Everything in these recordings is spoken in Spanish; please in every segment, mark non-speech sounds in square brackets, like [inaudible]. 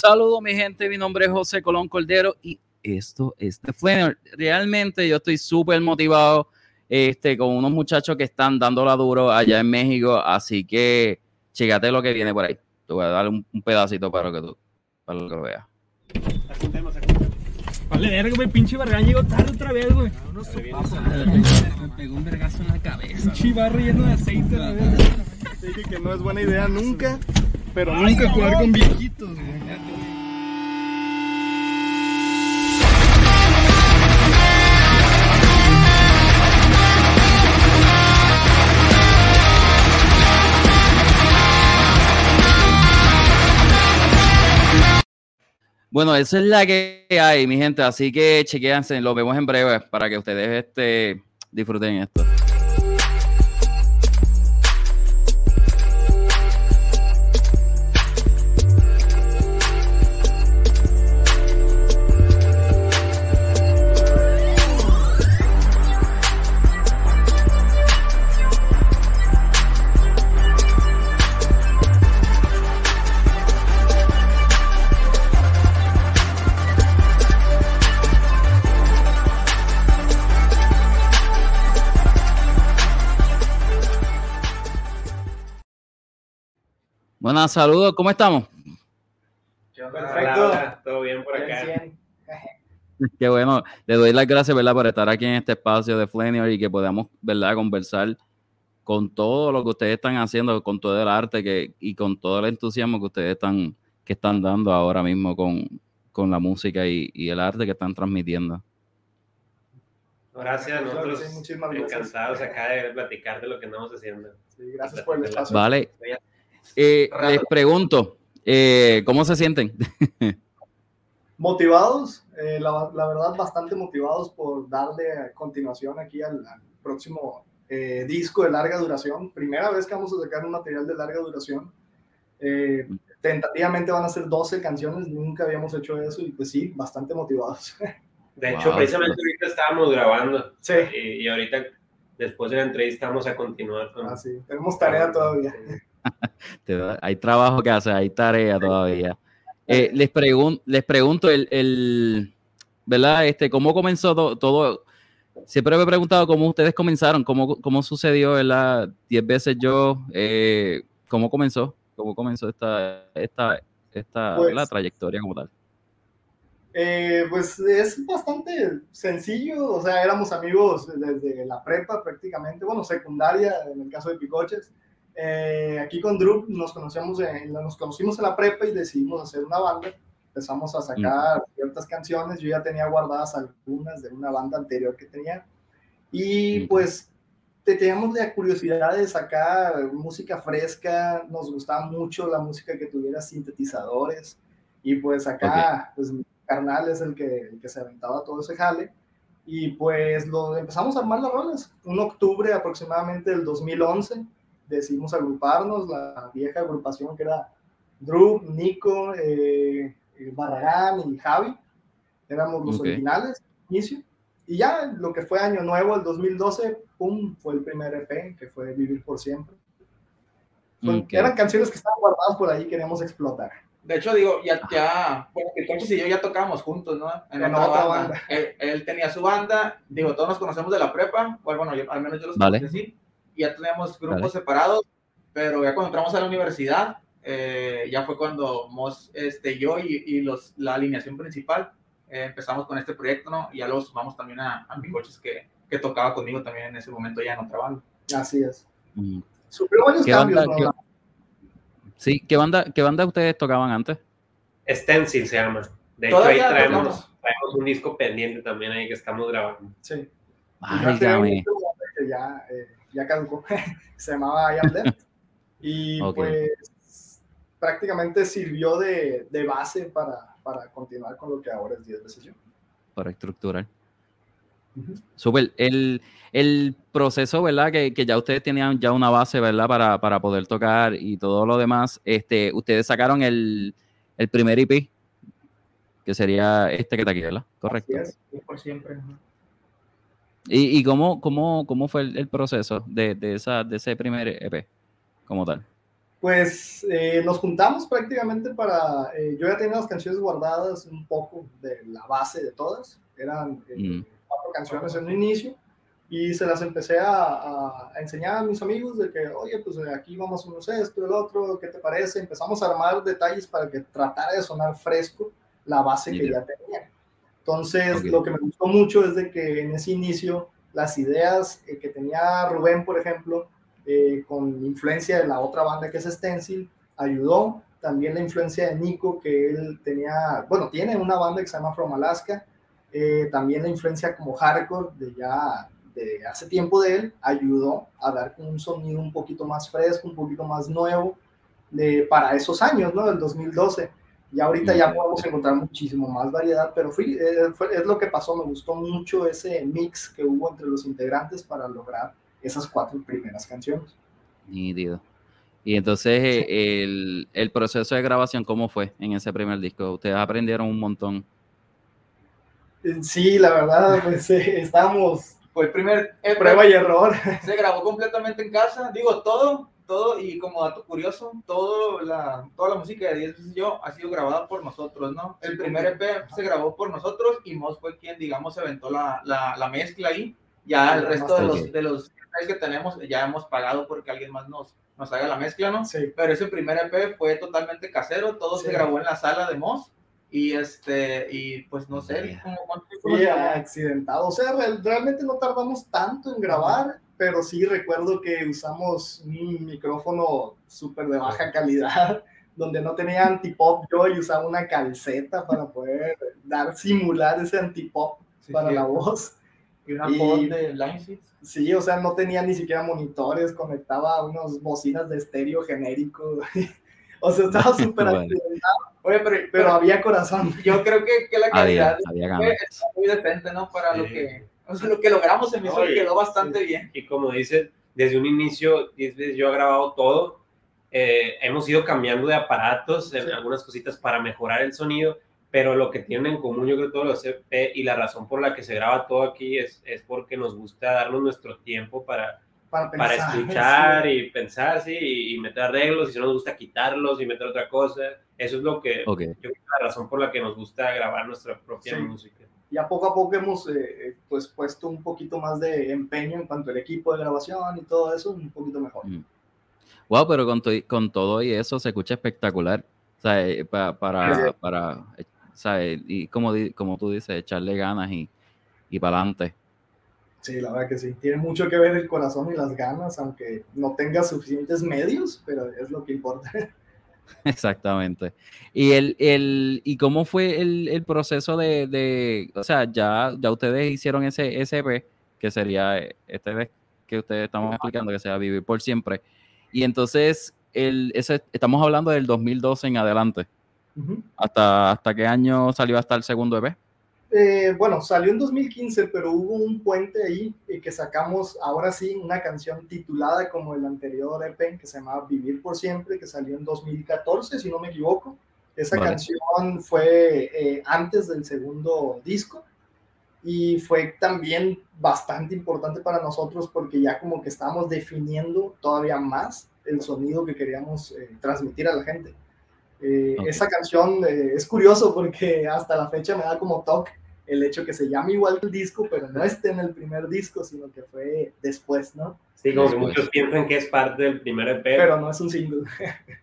Saludos, mi gente. Mi nombre es José Colón Cordero y esto es The Flanner. Realmente yo estoy súper motivado este, con unos muchachos que están dándola duro allá en México. Así que chégate lo que viene por ahí. Te voy a dar un, pedacito para que tú para que lo veas. Vale, verga, el pinche Barragán llegó tarde otra vez, güey. Me pegó un vergazo en la cabeza. Un chivarro lleno de aceite, la verga. Dije que no es buena idea nunca, pero nunca jugar con viejitos. Bueno, esa es la que hay, mi gente. Así que chequéanse, lo vemos en breve para que ustedes este, disfruten esto. Buenas, saludos, ¿cómo estamos? Perfecto, todo bien por acá. Qué bueno, le doy las gracias, ¿verdad?, por estar aquí en este espacio de Flanier y que podamos, ¿verdad?, conversar con todo lo que ustedes están haciendo, con todo el arte que, y con todo el entusiasmo que ustedes están, que están dando ahora mismo con, la música y, el arte que están transmitiendo. Gracias, nosotros encantados acá de platicar de lo que estamos haciendo. Sí, gracias por el espacio. Vale. Eh, les pregunto, eh, ¿cómo se sienten? [laughs] motivados, eh, la, verdad bastante motivados por darle continuación aquí al, próximo disco de larga duración. Primera vez que vamos a sacar un material de larga duración. tentativamente van a ser 12 canciones, nunca habíamos hecho eso y pues sí, bastante motivados. De hecho, precisamente ahorita estábamos grabando. Sí. Y, ahorita, después de la entrevista, vamos a continuar. Con... Ah, sí. Tenemos tarea todavía. [laughs] hay trabajo que hacer, hay tarea todavía. Eh, les, les pregunto, el, ¿verdad? Este, ¿Cómo comenzó todo, Siempre me he preguntado cómo ustedes comenzaron, cómo, cómo sucedió, ¿verdad? Diez veces yo, eh, ¿cómo comenzó? ¿Cómo comenzó esta, esta, esta pues trayectoria como tal? Eh, pues es bastante sencillo, o sea, éramos amigos desde la prepa prácticamente, bueno, secundaria en el caso de Picoches. Eh, aquí con Drew nos, conocíamos en, nos conocimos en la prepa y decidimos hacer una banda. Empezamos a sacar ciertas canciones. Yo ya tenía guardadas algunas de una banda anterior que tenía. Y pues teníamos la curiosidad de sacar música fresca. Nos gustaba mucho la música que tuviera sintetizadores. Y pues acá, pues mi carnal es el que, el que se aventaba todo ese jale. Y pues lo empezamos a armar las rolas. Un octubre aproximadamente del 2011 decidimos agruparnos, la vieja agrupación que era Drew, Nico, eh, eh, Barragán y Javi, éramos los originales, inicio. Y ya lo que fue Año Nuevo, el 2012, pum, fue el primer EP, que fue Vivir por Siempre. Eran canciones que estaban guardadas por ahí, queríamos explotar. De hecho, digo, ya, ya, bueno, entonces y yo ya tocábamos juntos, ¿no? En, otra, banda. Él, tenía su banda, digo, todos nos conocemos de la prepa, bueno, yo, al menos yo los vale. conocí ya teníamos grupos separados, pero ya cuando entramos a la universidad, eh, ya fue cuando Moss, este, yo y, y los, la alineación principal eh, empezamos con este proyecto, ¿no? Y ya lo sumamos también a, a mi coches que, que, tocaba conmigo también en ese momento ya en otra banda. Así es. Mm. ¿Qué cambios, banda, Sí, ¿qué banda, ¿qué banda ustedes tocaban antes? Stencil se llama. De hecho, ahí traemos, traemos, un disco pendiente también ahí que estamos grabando. Sí. Ay, ya, eh, ya caducó, [laughs] se llamaba I Am Y [laughs] pues prácticamente sirvió de, de base para, para, continuar con lo que ahora es 10 veces yo. Para estructurar. Super. El, el, proceso, ¿verdad? Que, que, ya ustedes tenían ya una base, ¿verdad? Para, para, poder tocar y todo lo demás. Este, ustedes sacaron el, el primer IP, que sería este que está aquí, ¿verdad? Correcto. por siempre. ¿Y, y cómo, cómo, cómo, fue el, proceso de, de, esa, de ese primer EP como tal? Pues eh, nos juntamos prácticamente para, eh, yo ya tenía las canciones guardadas un poco de la base de todas, eran eh, mm. cuatro canciones en un inicio, y se las empecé a, enseñar a mis amigos de que, oye, pues aquí vamos a hacer esto, el otro, ¿qué te parece? Empezamos a armar detalles para que tratara de sonar fresco la base que ya tenía. Entonces, lo que me gustó mucho es de que en ese inicio las ideas que tenía Rubén, por ejemplo, eh, con influencia de la otra banda que es Stencil, ayudó. También la influencia de Nico, que él tenía, bueno, tiene una banda que se llama From Alaska. Eh, también la influencia como hardcore de ya de hace tiempo de él ayudó a dar un sonido un poquito más fresco, un poquito más nuevo de, para esos años, ¿no? Del 2012. Y ahorita ya podemos encontrar muchísimo más variedad, pero fui, eh, es lo que pasó, me gustó mucho ese mix que hubo entre los integrantes para lograr esas cuatro primeras canciones. Nítido. Y entonces eh, el, el, proceso de grabación, ¿cómo fue en ese primer disco? Ustedes aprendieron un montón. Eh, sí, la verdad, [laughs] pues eh, estábamos... Fue el primer... prueba y error. [laughs] Se grabó completamente en casa, digo, todo, todo, y como dato curioso, todo la, toda la música de 10 veces yo ha sido grabada por nosotros, ¿no? El primer EP se grabó por nosotros y Moss fue quien, digamos, se aventó la, la, la mezcla ahí. Ya el resto de los, de los que tenemos ya hemos pagado porque alguien más nos, nos haga la mezcla, ¿no? Sí. Pero ese primer EP fue totalmente casero, todo se grabó en la sala de Moss y este y pues no sé cómo accidentado o sea realmente no tardamos tanto en grabar pero sí recuerdo que usamos un micrófono súper de baja calidad [laughs] donde no tenía antipop. Yo y usaba una calceta para poder dar simular ese antipop para la voz. Y una voz de line Sí, o sea, no tenía ni siquiera monitores, conectaba unos bocinas de estéreo genérico. [laughs] o sea, estaba [laughs] súper Oye, pero, había corazón. Yo creo que, que la calidad fue, muy decente, ¿no? Para lo que o sea, lo que logramos en mi quedó bastante bien. Y como dices, desde un inicio, yo he grabado todo. Eh, hemos ido cambiando de aparatos, algunas cositas para mejorar el sonido pero lo que tienen en común yo creo todos los CP y la razón por la que se graba todo aquí es, es porque nos gusta darnos nuestro tiempo para, para, [laughs] escuchar y pensar, sí, y, meter arreglos, y si no nos gusta quitarlos y meter otra cosa. Eso es lo que yo creo la razón por la que nos gusta grabar nuestra propia música. Ya poco a poco hemos eh, eh, pues puesto un poquito más de empeño en cuanto al equipo de grabación y todo eso, un poquito mejor. Wow, mm. pero con, con todo y eso se escucha espectacular. O sea, eh, para, para, para y como, como tú dices, echarle ganas y, y para adelante. Sí, la verdad que sí. Tiene mucho que ver el corazón y las ganas, aunque no tenga suficientes medios, pero es lo que importa. [laughs] [laughs] Exactamente. ¿Y, el, el, y cómo fue el, el proceso de, de, o sea, ya, ya ustedes hicieron ese SP, que sería este vez que ustedes estamos explicando, que sea Vivir por Siempre. Y entonces, el, ese, estamos hablando del 2012 en adelante. ¿Hasta, ¿Hasta qué año salió hasta el segundo EP? Eh, bueno, salió en 2015, pero hubo un puente ahí eh, que sacamos ahora sí una canción titulada como el anterior EP que se llamaba Vivir por Siempre, que salió en 2014, si no me equivoco. Esa canción fue eh, antes del segundo disco y fue también bastante importante para nosotros porque ya como que estábamos definiendo todavía más el sonido que queríamos transmitir a la gente. Eh, esa canción eh, es curioso porque hasta la fecha me da como toque el hecho que se llame igual el disco, pero no esté en el primer disco, sino que fue después, ¿no? Sí, como que muchos piensan que es parte del primer EP. Pero no es un single. [laughs]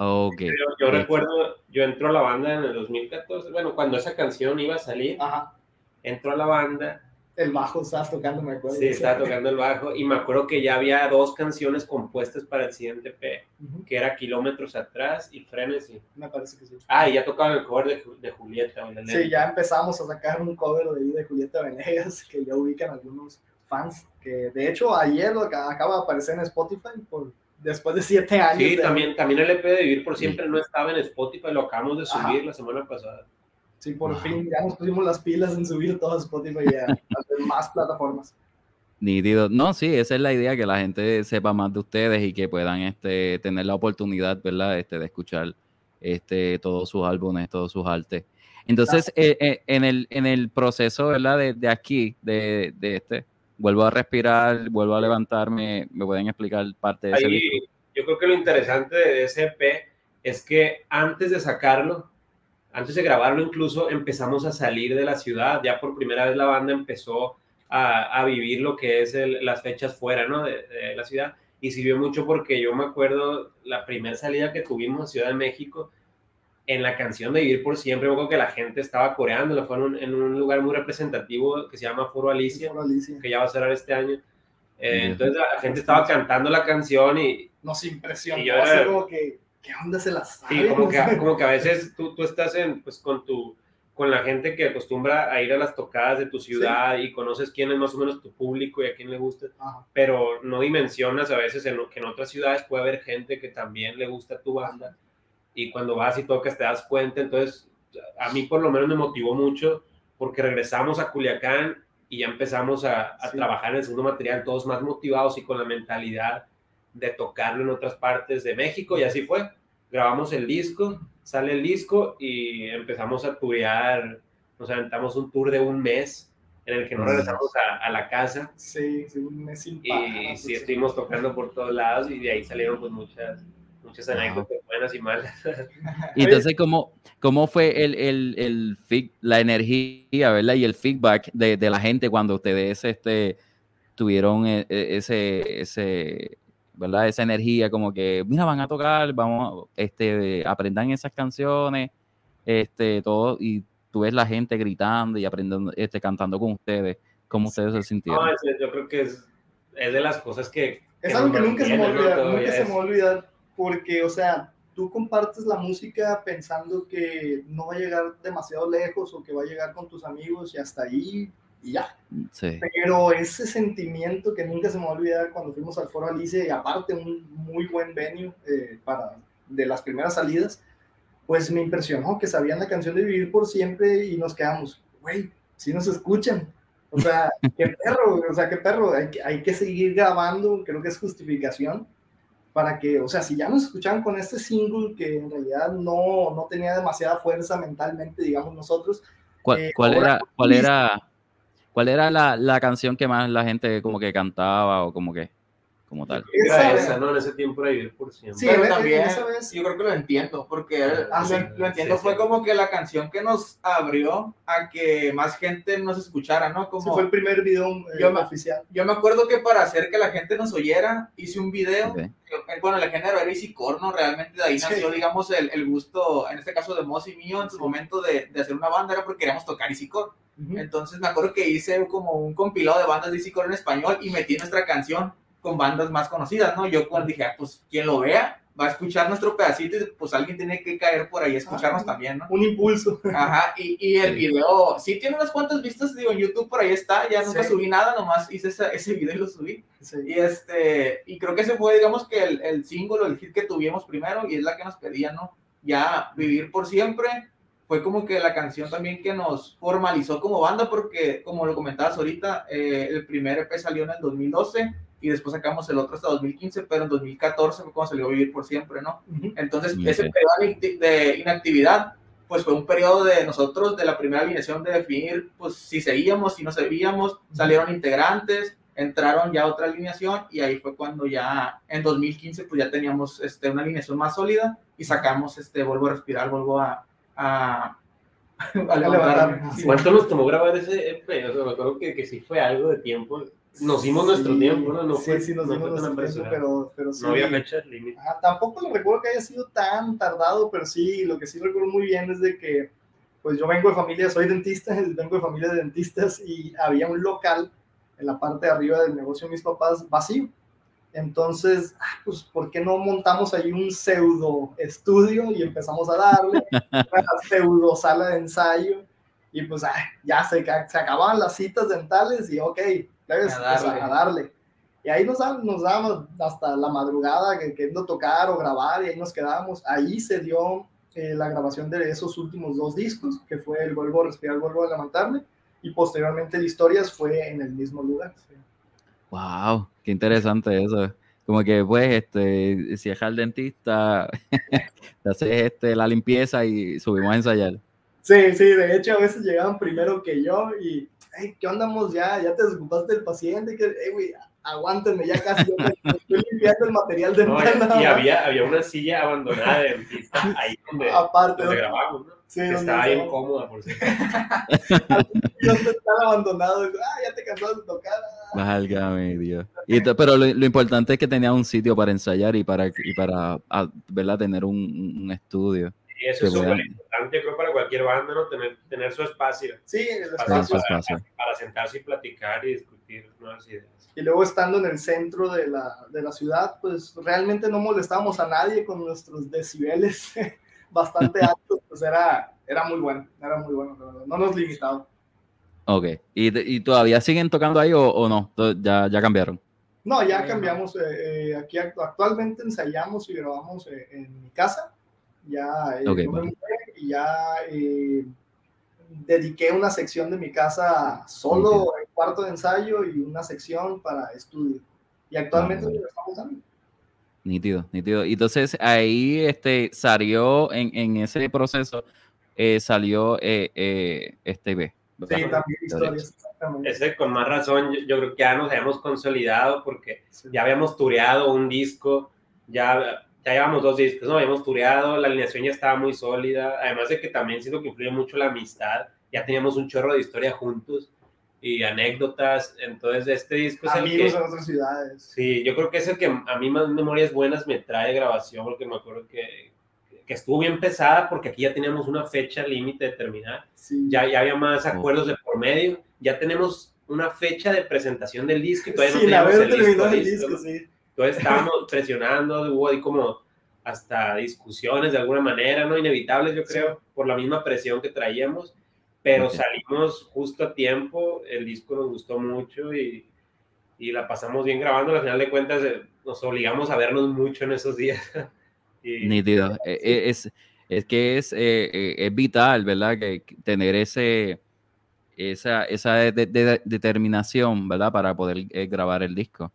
Ok. yo recuerdo, yo entro a la banda en el 2014, bueno, cuando esa canción iba a salir, Ajá. entro a la banda el bajo estabas tocando, me acuerdo. Sí, estaba tocando el bajo y me acuerdo que ya había dos canciones compuestas para el siguiente P, que era Kilómetros Atrás y Frenesy. Me parece que sí. Ah, y ya tocaban el cover de, de Julieta. Sí, ya empezamos a sacar un cover de, de Julieta Venegas [laughs] que ya ubican algunos fans, que de hecho ayer lo acaba de aparecer en Spotify por, después de siete años. Sí, también, también el EP de Vivir por Siempre no estaba en Spotify, lo acabamos de subir la semana pasada. Sí, por fin ya nos pusimos las pilas en subir todo Spotify y a, [laughs] más plataformas. Nítido. No, sí, esa es la idea, que la gente sepa más de ustedes y que puedan este, tener la oportunidad, ¿verdad? Este, de escuchar este, todos sus álbumes, todos sus artes. Entonces, eh, eh, en, el, en el proceso, ¿verdad? De, de aquí, de, de, este, vuelvo a respirar, vuelvo a levantarme, ¿me pueden explicar parte de ese yo creo que lo interesante de ese EP es que antes de sacarlo, antes de grabarlo incluso, empezamos a salir de la ciudad. Ya por primera vez la banda empezó a, a vivir lo que es las fechas fuera ¿no? de, de, la ciudad. Y sirvió mucho porque yo me acuerdo la primera salida que tuvimos a Ciudad de México, en la canción de Vivir por Siempre, creo que la gente estaba coreando, lo fueron en un lugar muy representativo que se llama Foro Alicia, Alicia. que ya va a cerrar este año. Eh, entonces la gente estaba cantando la canción y... Nos impresionó, y yo era, como que, ¿qué onda se las sabe? Sí, como que, como que a veces tú, tú estás en, pues, con tu con la gente que acostumbra a ir a las tocadas de tu ciudad y conoces quién es más o menos tu público y a quién le gusta, pero no dimensionas a veces en lo que en otras ciudades puede haber gente que también le gusta tu banda y cuando vas y tocas te das cuenta, entonces a mí por lo menos me motivó mucho porque regresamos a Culiacán y ya empezamos a, a trabajar en el segundo material todos más motivados y con la mentalidad de tocarlo en otras partes de México y así fue. Grabamos el disco, sale el disco y empezamos a turear, nos aventamos un tour de un mes en el que nos regresamos a, a la casa. Sí, sí, un mes sin Y sí, estuvimos tocando por todos lados y de ahí salieron pues muchas, muchas anécdotas buenas y malas. [laughs] Y entonces, ¿cómo, cómo fue el, el, el la energía, ¿verdad? Y el feedback de, de la gente cuando ustedes este, tuvieron e, e, ese, ese, ¿verdad? Esa energía como que, mira, van a tocar, vamos, este, aprendan esas canciones, este, todo, y tú ves la gente gritando y aprendiendo, este, cantando con ustedes, ¿cómo ustedes se sintieron? No, yo creo que es, es de las cosas que... Es algo que nunca se me olvida, nunca se me olvida, porque, o sea, tú compartes la música pensando que no va a llegar demasiado lejos o que va a llegar con tus amigos y hasta ahí y ya. Pero ese sentimiento que nunca se me va a olvidar cuando fuimos al Foro Alice, y aparte un muy buen venue eh, para, de las primeras salidas, pues me impresionó que sabían la canción de Vivir por Siempre y nos quedamos, güey, si nos escuchan. O sea, [laughs] qué perro, o sea, qué perro, hay que, hay que seguir grabando, creo que es justificación para que, o sea, si ya nos escuchaban con este single que en realidad no, no tenía demasiada fuerza mentalmente, digamos nosotros. ¿Cuál, eh, cuál era, cuál era, ¿Cuál era la, la, canción que más la gente como que cantaba o como que, como tal? Era esa, ¿no? En ese tiempo era Vivir por Siempre. Sí, pero también, yo creo que lo entiendo, porque ah, lo, entiendo, fue como que la canción que nos abrió a que más gente nos escuchara, ¿no? Como, fue el primer video eh, yo oficial. Yo me acuerdo que para hacer que la gente nos oyera, hice un video, bueno, el género era Easy Corno, realmente de ahí nació, digamos, el, el, gusto, en este caso de Moss y mío, en su momento de, de hacer una banda, era porque queríamos tocar Easy Corno. Entonces me acuerdo que hice como un compilado de bandas de Core en español y metí nuestra canción con bandas más conocidas, ¿no? Yo cuando dije, ah, pues quien lo vea va a escuchar nuestro pedacito y pues alguien tiene que caer por ahí a escucharnos ah, también, ¿no? Un impulso. [laughs] Ajá, y, y el video, sí tiene unas cuantas vistas, digo, en YouTube por ahí está, ya nunca subí nada, nomás hice ese, ese video y lo subí. Y este, y creo que ese fue, digamos, que el, el single, el hit que tuvimos primero y es la que nos pedían, ¿no? Ya vivir por siempre, fue como que la canción también que nos formalizó como banda, porque como lo comentabas ahorita, eh, el primer EP salió en el 2012 y después sacamos el otro hasta 2015, pero en 2014 fue cuando salió Vivir por Siempre, ¿no? Entonces, ese periodo de inactividad, pues fue un periodo de nosotros, de la primera alineación, de definir, pues si seguíamos, si no seguíamos, salieron integrantes, entraron ya otra alineación y ahí fue cuando ya en 2015 pues ya teníamos este, una alineación más sólida y sacamos este Vuelvo a Respirar, Vuelvo a, a, [laughs] ¿Cuánto nos tomó grabar ese EP? O sea, me acuerdo que, que sí fue algo de tiempo. Nos dimos nuestro tiempo, ¿no? no sí, fue, sí, nos dimos nuestro tiempo, pero, pero sí. No había fecha límite. tampoco lo recuerdo que haya sido tan tardado, pero sí, lo que sí recuerdo muy bien es de que, pues yo vengo de familia, soy dentista, [laughs] vengo de familia de dentistas y había un local en la parte de arriba del negocio de mis papás vacío. Entonces, ah, pues, ¿por qué no montamos ahí un pseudo estudio y empezamos a darle [laughs] una pseudo sala de ensayo? Y pues ah, ya se, se acababan las citas dentales y ok, pues, a, darle. Y ahí nos, nos dábamos hasta la madrugada queriendo tocar o grabar y ahí nos quedábamos. Ahí se dio eh, la grabación de esos últimos dos discos, que fue el Vuelvo a Respirar, Vuelvo a Levantarme, y posteriormente el Historias fue en el mismo lugar. Wow, qué interesante eso. Como que, pues, este, si es al dentista, [laughs] te haces este, la limpieza y subimos a ensayar. Sí, sí, de hecho, a veces llegaban primero que yo y, hey, ¿qué andamos ya? ¿Ya te desocupaste del paciente? Que, hey, aguántenme, ya casi estoy limpiando el material de no, Y había, había una silla abandonada pista ahí donde, [laughs] Aparte, donde grabamos, ¿no? Sí, estaba bien cómoda, por cierto. [laughs] están abandonados, ah, ya te cansaste de tocar. Válgame Dios. Y pero lo, lo, importante es que tenía un sitio para ensayar y para, y para ¿verdad? tener un, un estudio. Y eso es súper importante, creo, para cualquier banda, ¿no? Tener, tener su espacio. Sí, el espacio. Para, para, sentarse y platicar y discutir nuevas ideas. Y luego estando en el centro de la, de la ciudad, pues realmente no molestábamos a nadie con nuestros decibeles [laughs] bastante altos, pues era, era muy bueno, era muy bueno, no nos limitaba. Ok, ¿Y, ¿y, todavía siguen tocando ahí o, o no? ¿Ya, ¿Ya cambiaron? No, ya cambiamos. Eh, eh, aquí actualmente ensayamos y grabamos eh, en mi casa ya eh, y ya eh, dediqué una sección de mi casa solo el cuarto de ensayo y una sección para estudio. Y actualmente ah, lo estamos dando. Nítido, nítido. Y entonces ahí este, salió en, en ese proceso, eh, salió este B. Sí, también historias, exactamente. Ese con más razón, yo, creo que ya nos habíamos consolidado porque ya habíamos tureado un disco, ya ya llevamos dos discos, ¿no? Habíamos tureado, la alineación ya estaba muy sólida, además de que también siento que influye mucho la amistad, ya teníamos un chorro de historia juntos y anécdotas, entonces este disco es Amigos el que... en otras ciudades. Sí, yo creo que es el que a mí más memorias buenas me trae grabación, porque me acuerdo que, que estuvo bien pesada, porque aquí ya teníamos una fecha límite de terminar, ya, ya había más acuerdos de por medio, ya tenemos una fecha de presentación del disco y todavía no tenemos el, disco, disco sí entonces estábamos presionando, hubo ahí como hasta discusiones de alguna manera, ¿no? Inevitables, yo creo, por la misma presión que traíamos, pero salimos justo a tiempo, el disco nos gustó mucho y, y la pasamos bien grabando, al final de cuentas eh, nos obligamos a vernos mucho en esos días. [laughs] y, Nítido, e, e, es, es que es, eh, eh, es vital, ¿verdad? Que tener ese, esa, esa determinación, ¿verdad? Para poder grabar el disco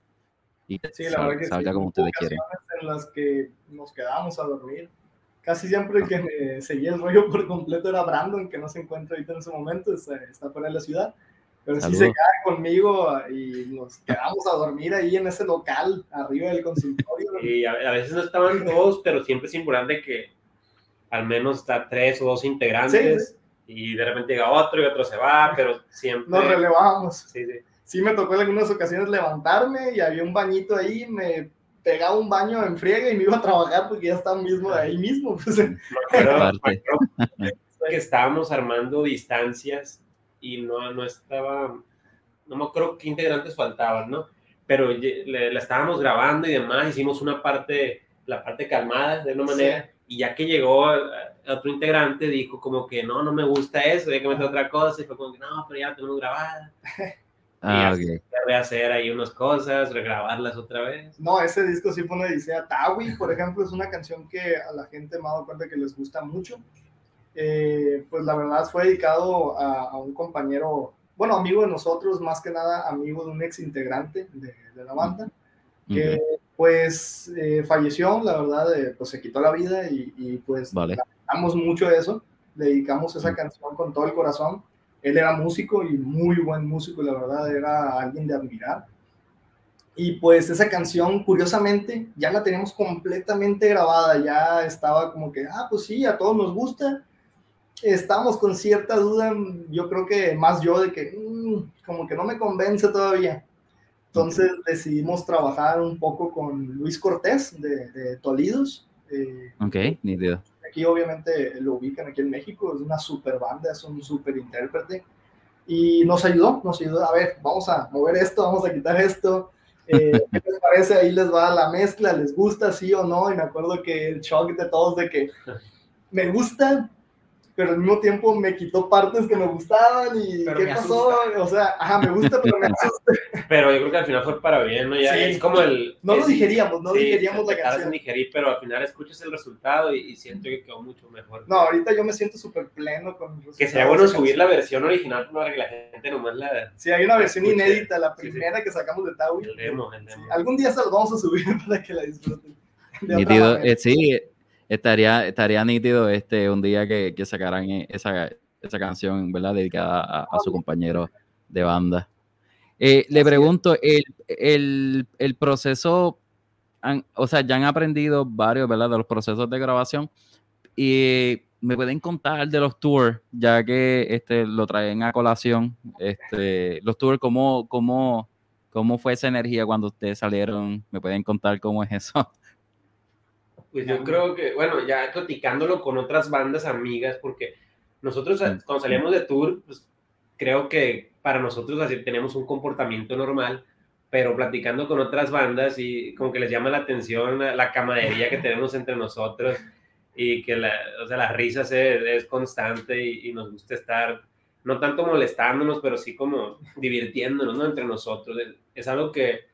y sí, la verdad que salga como ustedes quieren. En las que nos quedábamos a dormir. Casi siempre el que me seguía el rollo por completo era Brandon, que no se encuentra ahorita en ese momento, está, está fuera de la ciudad. Pero sí se queda conmigo y nos quedamos a dormir ahí en ese local, arriba del consultorio. [laughs] Y a, veces no estaban todos, pero siempre es importante que al menos está tres o dos integrantes. Y de repente llega otro y otro se va, pero siempre. Nos relevamos. Sí, sí sí me tocó en algunas ocasiones levantarme y había un bañito ahí, me pegaba un baño en friega y me iba a trabajar porque ya estaba mismo ahí mismo. Pues. que estábamos armando distancias y no, no estaba, no me acuerdo qué integrantes faltaban, ¿no? Pero la estábamos grabando y demás, hicimos una parte, la parte calmada de una manera, y ya que llegó otro integrante, dijo como que no, no me gusta eso, hay que meter otra cosa, y fue como que no, pero ya la tenemos grabada. [laughs] Ah, y rehacer ahí unas cosas, regrabarlas otra vez. No, ese disco sí fue una odisea. Tawi, por ejemplo, es una canción que a la gente me ha dado cuenta que les gusta mucho. Eh, pues la verdad fue dedicado a, un compañero, bueno, amigo de nosotros, más que nada amigo de un ex integrante de, la banda, que pues eh, falleció, la verdad, eh, pues se quitó la vida y, y pues vale. mucho de eso, dedicamos esa canción con todo el corazón él era músico y muy buen músico, la verdad, era alguien de admirar. Y pues esa canción, curiosamente, ya la tenemos completamente grabada, ya estaba como que, ah, pues sí, a todos nos gusta. Estamos con cierta duda, yo creo que más yo de que, mm, como que no me convence todavía. Entonces decidimos trabajar un poco con Luis Cortés de, de Tolidos. Eh, ok, ni idea aquí obviamente lo ubican aquí en México, es una super banda, es un super intérprete y nos ayudó, nos ayudó, a ver, vamos a mover esto, vamos a quitar esto, eh, [laughs] ¿qué les parece? Ahí les va la mezcla, les gusta sí o no, y me acuerdo que el shock de todos de que me gusta, pero al mismo tiempo me quitó partes que me gustaban y ¿qué pasó? O sea, ajá, me gusta, pero me asusta. [laughs] Pero yo creo que al final fue para bien, ¿no? Ya es como el... No lo digeríamos, no digeríamos la canción. digerir, pero al final escuchas el resultado y, siento que quedó mucho mejor. No, ahorita yo me siento súper pleno con... Que sería bueno subir la versión original para que la gente nomás la... Sí, hay una versión inédita, la primera que sacamos de Taui. El demo, el demo. Algún día se lo vamos a subir [laughs] para que la disfruten. Eh, sí, estaría, estaría nítido este, un día que, que sacaran esa, esa canción, ¿verdad? Dedicada a, su compañero de banda. Eh, le pregunto, el, el, el proceso, o sea, ya han aprendido varios, ¿verdad? De los procesos de grabación. Y me pueden contar de los tours, ya que este, lo traen a colación. Este, los tours, ¿cómo, cómo, ¿cómo fue esa energía cuando ustedes salieron? ¿Me pueden contar cómo es eso? [laughs] Pues yo creo que, bueno, ya platicándolo con otras bandas amigas, porque nosotros cuando salíamos de tour, pues creo que para nosotros así tenemos un comportamiento normal, pero platicando con otras bandas y como que les llama la atención la camaradería que tenemos entre nosotros y que la, o sea, la risa es, constante y, nos gusta estar, no tanto molestándonos, pero sí como divirtiéndonos ¿no? entre nosotros. Es algo que,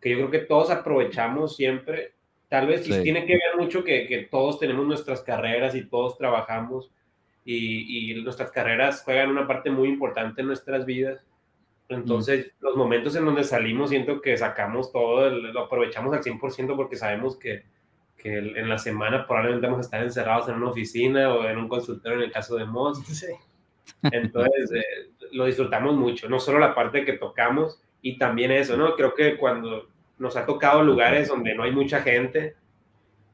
que, yo creo que todos aprovechamos siempre. Tal vez sí. tiene que ver mucho que, que, todos tenemos nuestras carreras y todos trabajamos y, y, nuestras carreras juegan una parte muy importante en nuestras vidas. Entonces, los momentos en donde salimos, siento que sacamos todo, lo aprovechamos al 100% porque sabemos que, que en la semana probablemente vamos a estar encerrados en una oficina o en un consultorio en el caso de Moss. [laughs] Entonces, eh, lo disfrutamos mucho, no solo la parte que tocamos y también eso, ¿no? Creo que cuando nos ha tocado lugares donde no hay mucha gente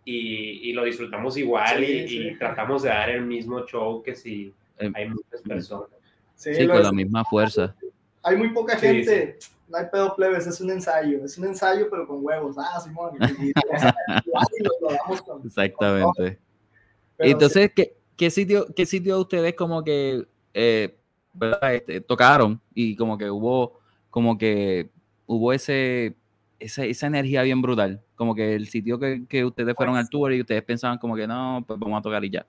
y, y lo disfrutamos igual y, tratamos de dar el mismo show que si em, hay muchas personas. Sí, con la misma fuerza. Hay muy poca gente no hay pedo plebes, es un ensayo, es un ensayo pero con huevos, ah, Simón. Exactamente. Entonces, ¿qué, ¿qué, sitio, ¿qué sitio ustedes como que eh, este, tocaron y como que hubo, como que hubo ese, esa, esa energía bien brutal? Como que el sitio que, que ustedes fueron al tour y ustedes pensaban como que no, pues vamos a tocar y ya.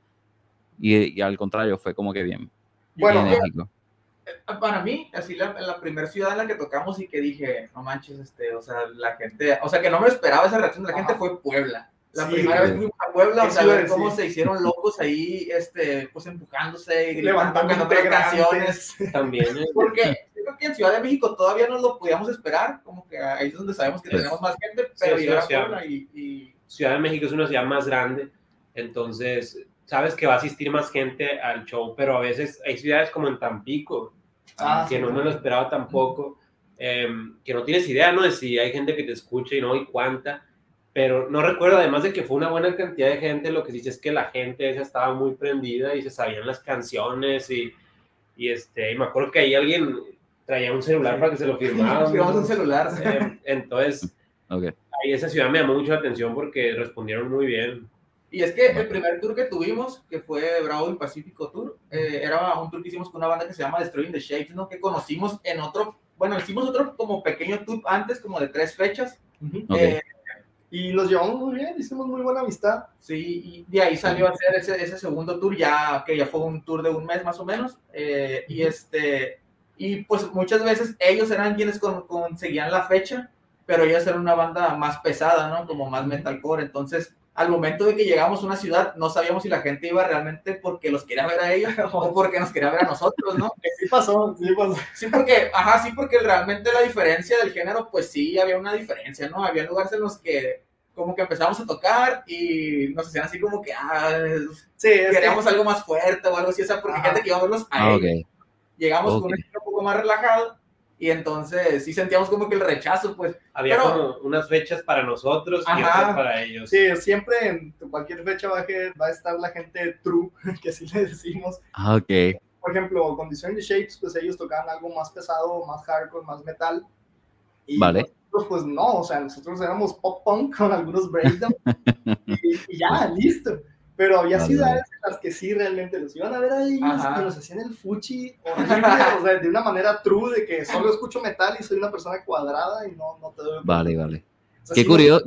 Y, y al contrario, fue como que bien. Bueno, eh, para mí, así la, la primera ciudad en la que tocamos y que dije, no manches, este, o sea, la gente, o sea, que no me esperaba esa reacción de la gente fue Puebla. La primera vez que fui a Puebla, o sea, ver cómo se hicieron locos ahí, este, pues empujándose y levantando canciones. [laughs] También. ¿eh? Porque creo que en Ciudad de México todavía no lo podíamos esperar, como que ahí es donde sabemos que tenemos más gente, pero sí, Puebla y, y... Ciudad de México es una ciudad más grande, entonces sabes que va a asistir más gente al show, pero a veces hay ciudades como en Tampico, ah, que no me lo esperaba tampoco, em, que no tienes idea, ¿no? De si hay gente que te escucha y no, y cuánta, pero no recuerdo, además de que fue una buena cantidad de gente, lo que dice es que la gente esa estaba muy prendida y se sabían las canciones y, y este, y me acuerdo que ahí alguien traía un celular para que se lo firmara. Firmamos un celular. Em, entonces, okay. ahí esa ciudad me llamó mucho la atención porque respondieron muy bien. Y es que el primer tour que tuvimos, que fue Bravo y Pacífico Tour, eh, era un tour que hicimos con una banda que se llama Destroying the Shapes, ¿no? Que conocimos en otro, bueno, hicimos otro como pequeño tour antes, como de tres fechas. Eh, y nos llevamos muy bien, hicimos muy buena amistad. Sí, y de ahí salió a hacer ese, ese segundo tour, ya que ya fue un tour de un mes más o menos. Eh, y este, y pues muchas veces ellos eran quienes conseguían la fecha, pero ellos eran una banda más pesada, ¿no? Como más metalcore, entonces al momento de que llegamos a una ciudad, no sabíamos si la gente iba realmente porque los quería ver a ellos [laughs] o porque nos quería ver a nosotros, ¿no? Sí pasó, sí pasó. Sí, porque, ajá, sí, porque realmente la diferencia del género, pues sí, había una diferencia, ¿no? Había lugares en los que como que empezamos a tocar y nos hacían así como que, ah, sí, queríamos algo más fuerte o algo así, o sea, porque gente que iba a verlos a ah, Llegamos con un estilo un poco más relajado y entonces sí sentíamos como que el rechazo, pues. Había como unas fechas para nosotros y otras para ellos. Sí, siempre en cualquier fecha va a, estar la gente true, [laughs] que así le decimos. Ah, ok. Por ejemplo, Condition de Shapes, pues ellos tocaban algo más pesado, más hardcore, más metal. Y vale. Nosotros, pues no, o sea, nosotros éramos pop punk con algunos breakdowns [laughs] y, y ya, listo. Pero había ciudades en las que sí realmente los iban a ver ahí y los hacían el fuchi o sea, de una manera true de que solo escucho metal y soy una persona cuadrada y no, no te doy. Vale, vale. Qué curioso,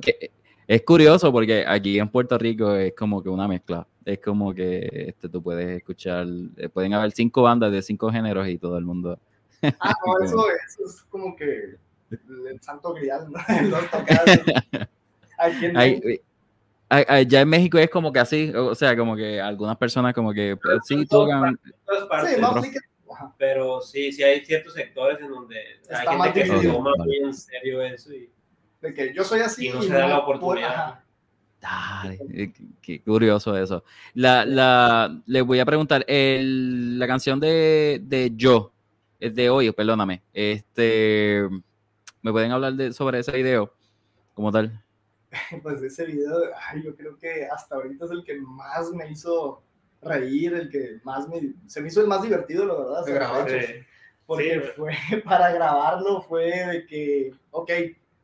es curioso porque aquí en Puerto Rico es como que una mezcla. Es como que este, tú puedes escuchar, eh, pueden haber cinco bandas de cinco géneros y todo el mundo. Ah, no, [laughs] eso, eso es como que el santo grial, ¿no? [laughs] [laughs] Los Aquí en ya en México es como que así, o sea, como que algunas personas como que sí tocan. sí, no, sí que, pero sí, sí hay ciertos sectores en donde hay gente que se toma muy en serio eso y de que yo soy así y no se da la oportunidad. Dale, eh, qué curioso eso. La, la, les voy a preguntar, el, la canción de, de Yo, de hoy, perdóname. Este, ¿Me pueden hablar de, sobre ese video como tal? [laughs] Pues ese video, ay, yo creo que hasta ahorita es el que más me hizo reír, el que más me, se me hizo el más divertido, la verdad. De grabar, porque fue, [laughs] para grabarlo fue de que, ok,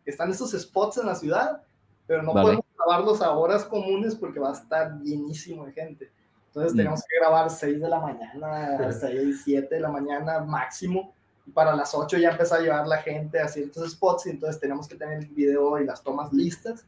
están esos spots en la ciudad, pero no podemos grabarlos a horas comunes porque va a estar llenísimo de gente. Entonces mm. tenemos que grabar 6 de la mañana, 6, 7 de la mañana máximo. Y para las 8 ya empezó a llevar la gente a ciertos spots y entonces tenemos que tener el video y las tomas listas.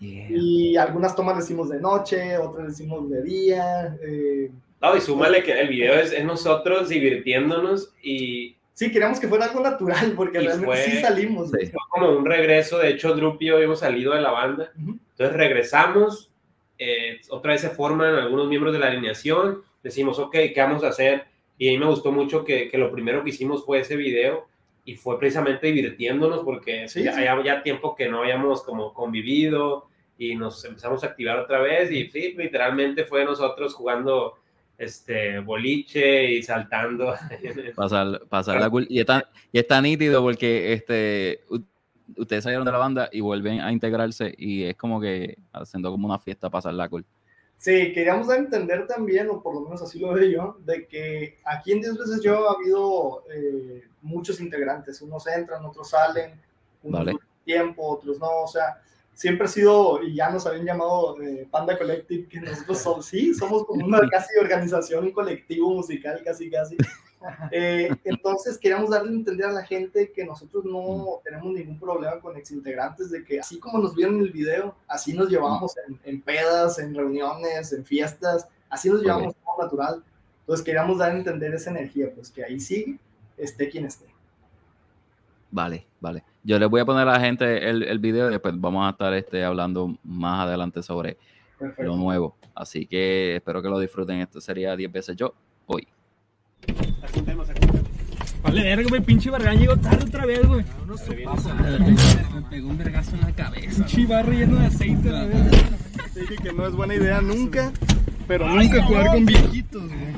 Y algunas tomas le hicimos de noche, otras le hicimos de día. Eh, no, y súmale que el video es, es nosotros divirtiéndonos y... Sí, queríamos que fuera algo natural, porque realmente sí salimos. Fue como un regreso, de hecho, Drup y yo hemos salido de la banda, entonces regresamos, eh, otra vez se forman algunos miembros de la alineación, decimos, ok, ¿qué vamos a hacer? Y a mí me gustó mucho que, que lo primero que hicimos fue ese video, y fue precisamente divirtiéndonos porque ya, ya, ya, tiempo que no habíamos como convivido y nos empezamos a activar otra vez y sí, literalmente fue nosotros jugando este boliche y saltando. [laughs] Pasar, pasar la y está, y está nítido porque este ustedes salieron de la banda y vuelven a integrarse y es como que haciendo como una fiesta pasar la cool. Sí, queríamos entender también, o por lo menos así lo veo yo, de que aquí en 10 veces yo ha habido eh, muchos integrantes, unos entran, otros salen, unos vale. tiempo, otros no, o sea, siempre ha sido, y ya nos habían llamado eh, Panda Collective, que nosotros somos, sí, somos como una [laughs] casi organización, un colectivo musical, casi, casi. Eh, entonces queríamos darle a entender a la gente que nosotros no tenemos ningún problema con exintegrantes, de que así como nos vieron en el video, así nos llevamos en, pedas, en reuniones, en fiestas, así nos llevamos todo natural. Entonces queríamos dar a entender esa energía, pues que ahí sigue, esté quien esté. Vale, vale. Yo les voy a poner a la gente el, el video y después vamos a estar este, hablando más adelante sobre lo nuevo. Así que espero que lo disfruten. Esto sería 10 veces yo hoy. Vale, verga, güey, pinche Barragán llegó tarde otra vez, güey. No, no. Me pegó un vergazo en la cabeza. Pinche barro lleno de aceite, la verdad. Dije que no es buena idea nunca, pero nunca jugar con viejitos, güey.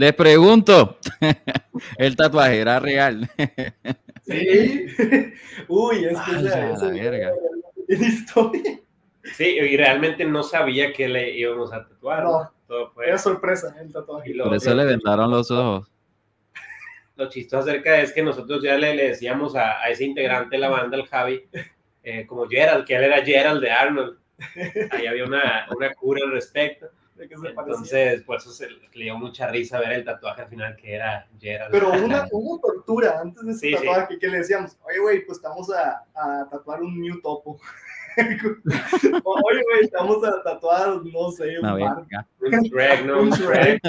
Les pregunto, [laughs] ¿el tatuaje era real? sí. [laughs] Uy, es que esa, esa, verga. historia. Sí, y realmente no sabía que le íbamos a tatuar. No, Todo fue... era sorpresa el tatuaje. Por eso le vendaron los ojos. Lo chistoso acerca es que nosotros ya le, le decíamos a, a, ese integrante de la banda, el Javi, eh, como Gerald, que él era Gerald de Arnold. Ahí había una, una cura al respecto. Entonces, por eso se le dio mucha risa ver el tatuaje al final que era Gerald. Pero una, hubo tortura antes de ese sí, tatuaje sí. que le decíamos, oye, güey, pues estamos a, a tatuar un New Topo. [laughs] Oye, güey, estamos a tatuar, no sé, un, marca. un Shrek, ¿no? Un Shrek.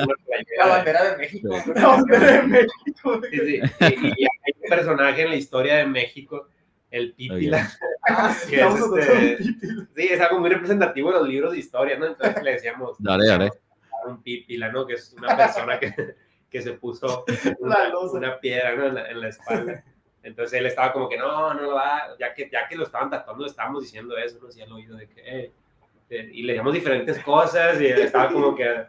La bandera de México. La bandera de México. Sí, sí. Y, y, hay un personaje en la historia de México, el Pipila. [laughs] Ah, sí, [laughs] es, este, sí, es algo muy representativo de los libros de historia, ¿no? Entonces le decíamos [laughs] dale, dale. un Pipila, ¿no? Que es una persona que, que se puso una, una piedra ¿no? en, la, en la espalda. Entonces él estaba como que no, no lo va, ya que, ya que lo estaban tatuando, estábamos diciendo eso, no hacía el oído de que, eh, y le llamamos diferentes cosas y él estaba como que,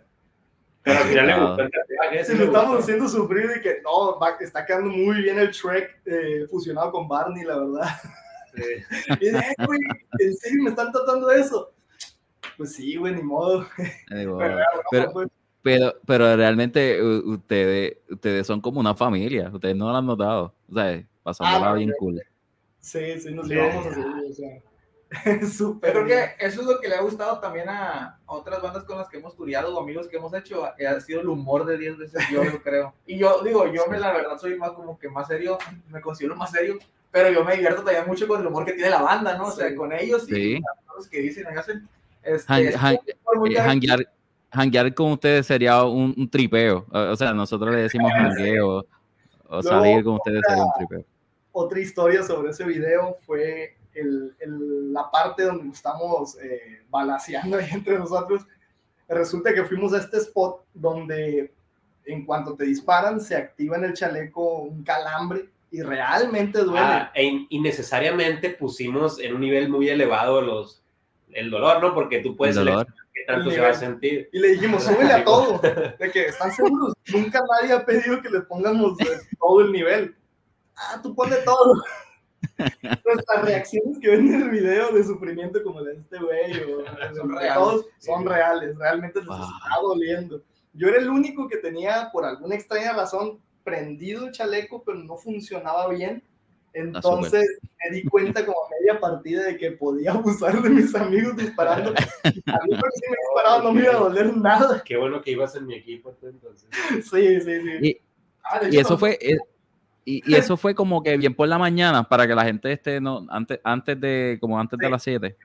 pero al final le gustó el lo estamos haciendo sufrir de que no, está quedando muy bien el Shrek eh, fusionado con Barney, la verdad. Sí. [laughs] y güey, ¿en serio me están tratando eso? Pues sí, güey, ni modo. pero, pero, pues, pero, pero, realmente ustedes, ustedes son como una familia, ustedes no lo han notado. O sea, pasándola ah, bien cool. Sí, sí, nos llevamos así, o sea. [laughs] Súper. Creo que eso es lo que le ha gustado también a, otras bandas con las que hemos turiado o amigos que hemos hecho, ha sido el humor de 10 veces yo, yo creo. Y yo digo, yo me la verdad soy más como que más serio, me considero más serio, pero yo me divierto también mucho con el humor que tiene la banda, ¿no? O sea, con ellos y sí. los que dicen y hacen. Este, Han, han, eh, hanguear, hanguear con ustedes sería un, un, tripeo. O sea, nosotros le decimos hangueo o [laughs] salir no, con ustedes sería un tripeo. Otra historia sobre ese video fue el, el, la parte donde estamos eh, balaseando ahí [laughs] entre nosotros. Resulta que fuimos a este spot donde en cuanto te disparan se activa en el chaleco un calambre y realmente duele. Ah, e innecesariamente pusimos en un nivel muy elevado los, el dolor, ¿no? Porque tú puedes qué tanto se va a sentir. Y le dijimos, súbele a [laughs] todo. De que están seguros. Nunca nadie ha pedido que le pongamos todo el nivel. Ah, tú ponle todo. [laughs] Nuestras reacciones que ven en el video de sufrimiento como de este güey o [laughs] son reales. todos son reales, realmente les Wow. está doliendo. Yo era el único que tenía, por alguna extraña razón, prendido el chaleco, pero no funcionaba bien. Entonces me di cuenta como a media partida de que podía [laughs] abusar de mis amigos disparando. A mí, pero si me disparaba, no me iba a doler nada. Qué bueno que ibas en mi equipo tú, entonces. Sí, sí, sí. Y, Ah, y hecho, eso no- fue eh, y, y eso fue como que bien por la mañana para que la gente esté no antes antes de como antes de Sí. las 7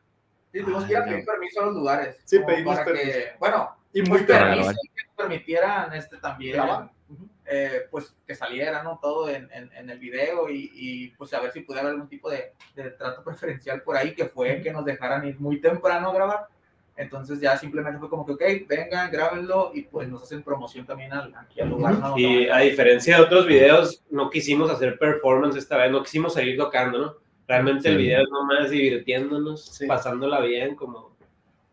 Sí, tuvimos que ir a pedir permiso a los lugares. Sí, pedimos permiso. que, bueno, Y muy pues, Para permiso que permitieran este también Grabar. eh, pues que saliera ¿no? todo en, en, en el video y, y, pues a ver si pudiera haber algún tipo de, de trato preferencial por ahí que fue que nos dejaran ir muy temprano a grabar entonces ya simplemente fue como que ok vengan grábenlo y pues nos hacen promoción también al, aquí al lugar ¿no? Y a diferencia de otros videos, no quisimos hacer performance esta vez, no quisimos seguir tocando, ¿no? Realmente el Sí. video es nomás divirtiéndonos, Sí. pasándola bien, como,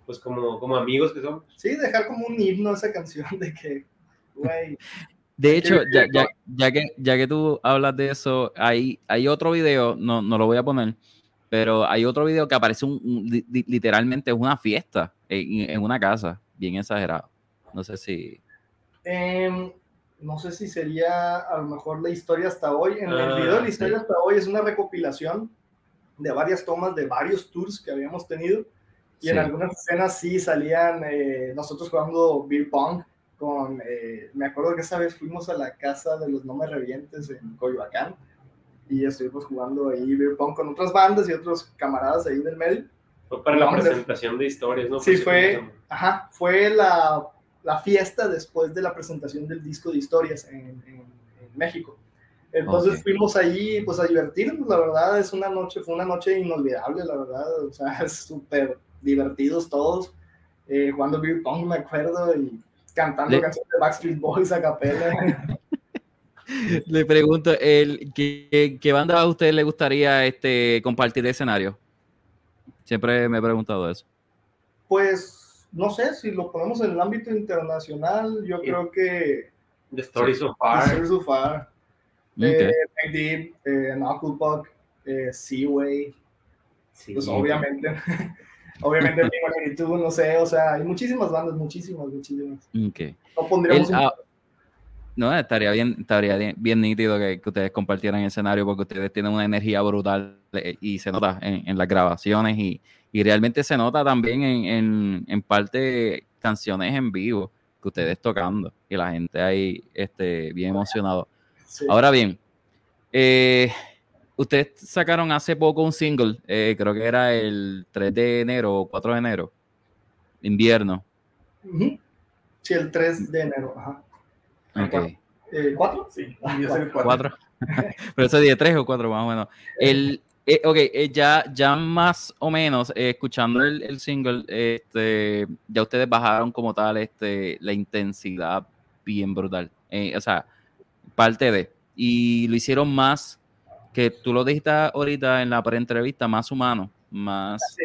pues como, como amigos que somos. Sí, dejar como un himno esa canción de que, güey, De hecho, ya, ya, ya que, ya que tú hablas de eso, hay, hay otro video, no, no lo voy a poner, pero hay otro video que aparece un, un- li- li- literalmente es una fiesta en, en una casa, bien exagerado. No sé si... Em, no sé si sería a lo mejor la historia hasta hoy. En el Ah, video de la sí. historia hasta hoy es una recopilación de varias tomas de varios tours que habíamos tenido. Y en algunas escenas sí salían eh, nosotros jugando beer pong con, eh, me acuerdo que esa vez fuimos a la casa de los No Me Revientes en Coyoacán y estuvimos jugando ahí beer pong con otras bandas y otros camaradas ahí del medio. Fue para la presentación de historias, ¿no? Sí, Pues, fue, como- ajá, fue la, la fiesta después de la presentación del disco de historias en, en- en México. Entonces Ok. fuimos allí pues a divertirnos, la verdad, es una noche, fue una noche inolvidable, la verdad, o sea, [laughs] súper divertidos todos, eh, jugando beer pong, me acuerdo, y cantando Le- canciones de Backstreet Boys a capela. [laughs] [laughs] Le pregunto, el, ¿qué, qué banda a usted le gustaría este, compartir escenario? Siempre me he preguntado eso. Pues, no sé, si lo ponemos en el ámbito internacional, yo Sí. creo que The Story So Far. The Story So Far. Okay. Eh, Deep, eh, Knucklepuck, eh, Seaway. Sí, pues obviamente. [laughs] obviamente [laughs] Blink no sé, o sea, hay muchísimas bandas, muchísimas, muchísimas. Okay. No pondríamos El, ah, no, estaría bien, estaría bien, bien nítido que, que, ustedes compartieran el escenario porque ustedes tienen una energía brutal eh, y se nota en, en las grabaciones y, y, realmente se nota también en, en, en, parte canciones en vivo que ustedes tocando y la gente ahí este, bien emocionado. Sí. Ahora bien, eh, ustedes sacaron hace poco un single, eh, creo que era el 3 de enero o 4 de enero, invierno. Uh -huh. Sí, el 3 de enero, ajá. Okay. Eh, ¿Cuatro? Sí, cuatro. [laughs] Pero eso es tres o cuatro más o menos. El, eh, ok, eh, ya, ya más o menos, eh, escuchando el, el, single, este, ya ustedes bajaron como tal este, la intensidad bien brutal. Eh, o sea, parte de. Y lo hicieron más, que tú lo dijiste ahorita en la pre-entrevista, más humano, más... Sí,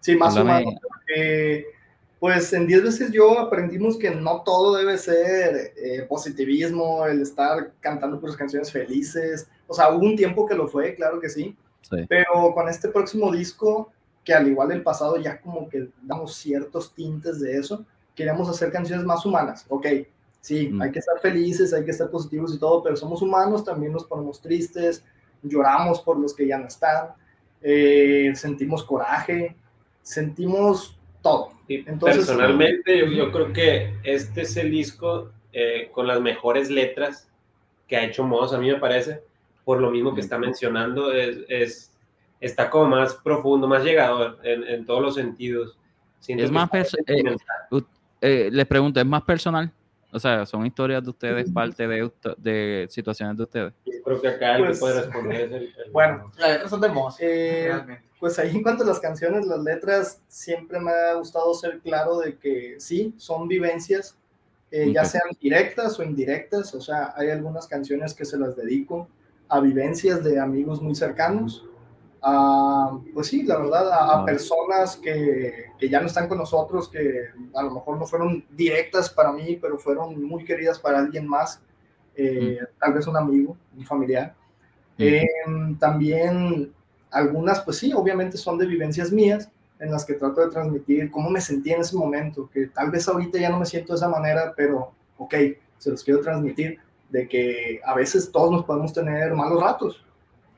sí más humano. Porque pues en 10 veces yo aprendimos que no todo debe ser eh, positivismo, el estar cantando por canciones felices. O sea, hubo un tiempo que lo fue, claro que sí. sí. Pero con este próximo disco, que al igual del pasado ya como que damos ciertos tintes de eso, queremos hacer canciones más humanas. Ok, sí, mm. hay que estar felices, hay que estar positivos y todo, pero somos humanos, también nos ponemos tristes, lloramos por los que ya no están, eh, sentimos coraje, sentimos todo. Entonces, Personalmente, yo, yo, creo que este es el disco eh, con las mejores letras que ha hecho Moss, a mí me parece, por lo mismo que está mencionando, es, es está como más profundo, más llegador en, en todos los sentidos. Siento es más eh, eh, les pregunto, ¿es más personal? O sea, ¿son historias de ustedes, parte de, de situaciones de ustedes? Yo creo que acá el pues, que puede responder es el... el [laughs] bueno, las letras son de Moss, eh, pues ahí en cuanto a las canciones, las letras, siempre me ha gustado ser claro de que sí, son vivencias, eh, ya sean directas o indirectas, o sea, hay algunas canciones que se las dedico a vivencias de amigos muy cercanos, a, pues sí, la verdad, a, a personas que, que, ya no están con nosotros, que a lo mejor no fueron directas para mí, pero fueron muy queridas para alguien más, eh, tal vez un amigo, un familiar. Eh, también algunas, pues sí, obviamente son de vivencias mías, en las que trato de transmitir cómo me sentí en ese momento, que tal vez ahorita ya no me siento de esa manera, pero ok, se los quiero transmitir, de que a veces todos nos podemos tener malos ratos,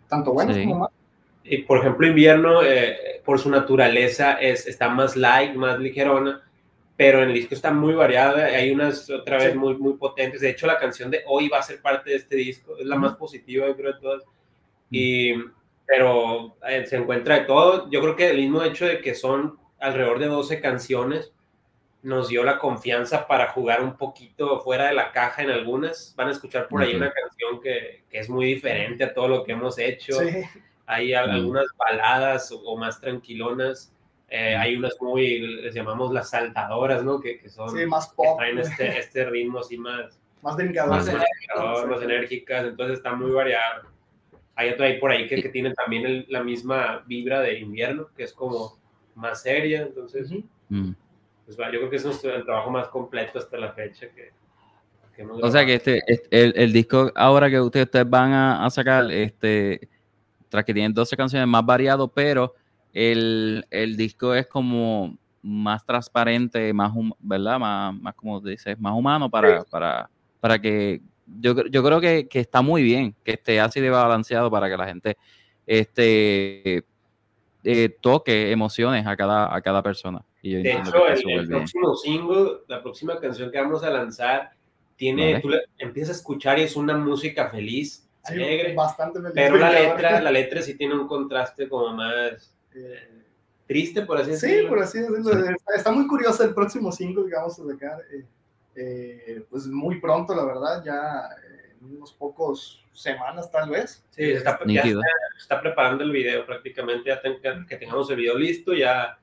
tanto buenos sí. como malos. Y por ejemplo, invierno, eh, por su naturaleza, es, está más light, más ligerona, pero en el disco está muy variada, hay unas otra vez sí. muy, muy potentes. De hecho, la canción de hoy va a ser parte de este disco, es la más positiva, yo creo, de todas. Y pero eh, se encuentra de todo. Yo creo que el mismo hecho de que son alrededor de 12 canciones nos dio la confianza para jugar un poquito fuera de la caja en algunas. Van a escuchar por ahí uh -huh. una canción que, que, es muy diferente a todo lo que hemos hecho. Sí. Hay -huh. algunas baladas o, o más tranquilonas. Eh, hay unas muy, les llamamos las saltadoras, ¿no? Que, que son, sí, más pop. Que traen este, este ritmo así más, más delicado. Más, más, más enérgicas, entonces está muy variado hay otro ahí por ahí que, que tiene también el, la misma vibra de invierno, que es como más seria, entonces, mm. pues, yo creo que es el trabajo más completo hasta la fecha que, que hemos O sea que este, este, el, el, disco ahora que ustedes, ustedes van a, a, sacar, este, tras que tienen 12 canciones más variado, pero el, el disco es como más transparente, más, ¿verdad? Más, más como dices, más humano para, sí. para, para que yo, yo creo que, que, está muy bien que esté así de balanceado para que la gente este, eh, toque emociones a cada, a cada persona. Y yo de hecho, el, el próximo single, la próxima canción que vamos a lanzar, tiene, vale. tú la, empiezas a escuchar y es una música feliz, sí, alegre, bastante feliz. pero la letra, la letra sí tiene un contraste como más eh, triste, por así decirlo. Sí, por así decirlo. Sí. Está, muy curioso el próximo single que vamos a sacar. Eh eh, pues muy pronto, la verdad, ya en unos pocos semanas tal vez. Sí, está, ya está, está, preparando el video prácticamente, ya ten, que tengamos el video listo, ya,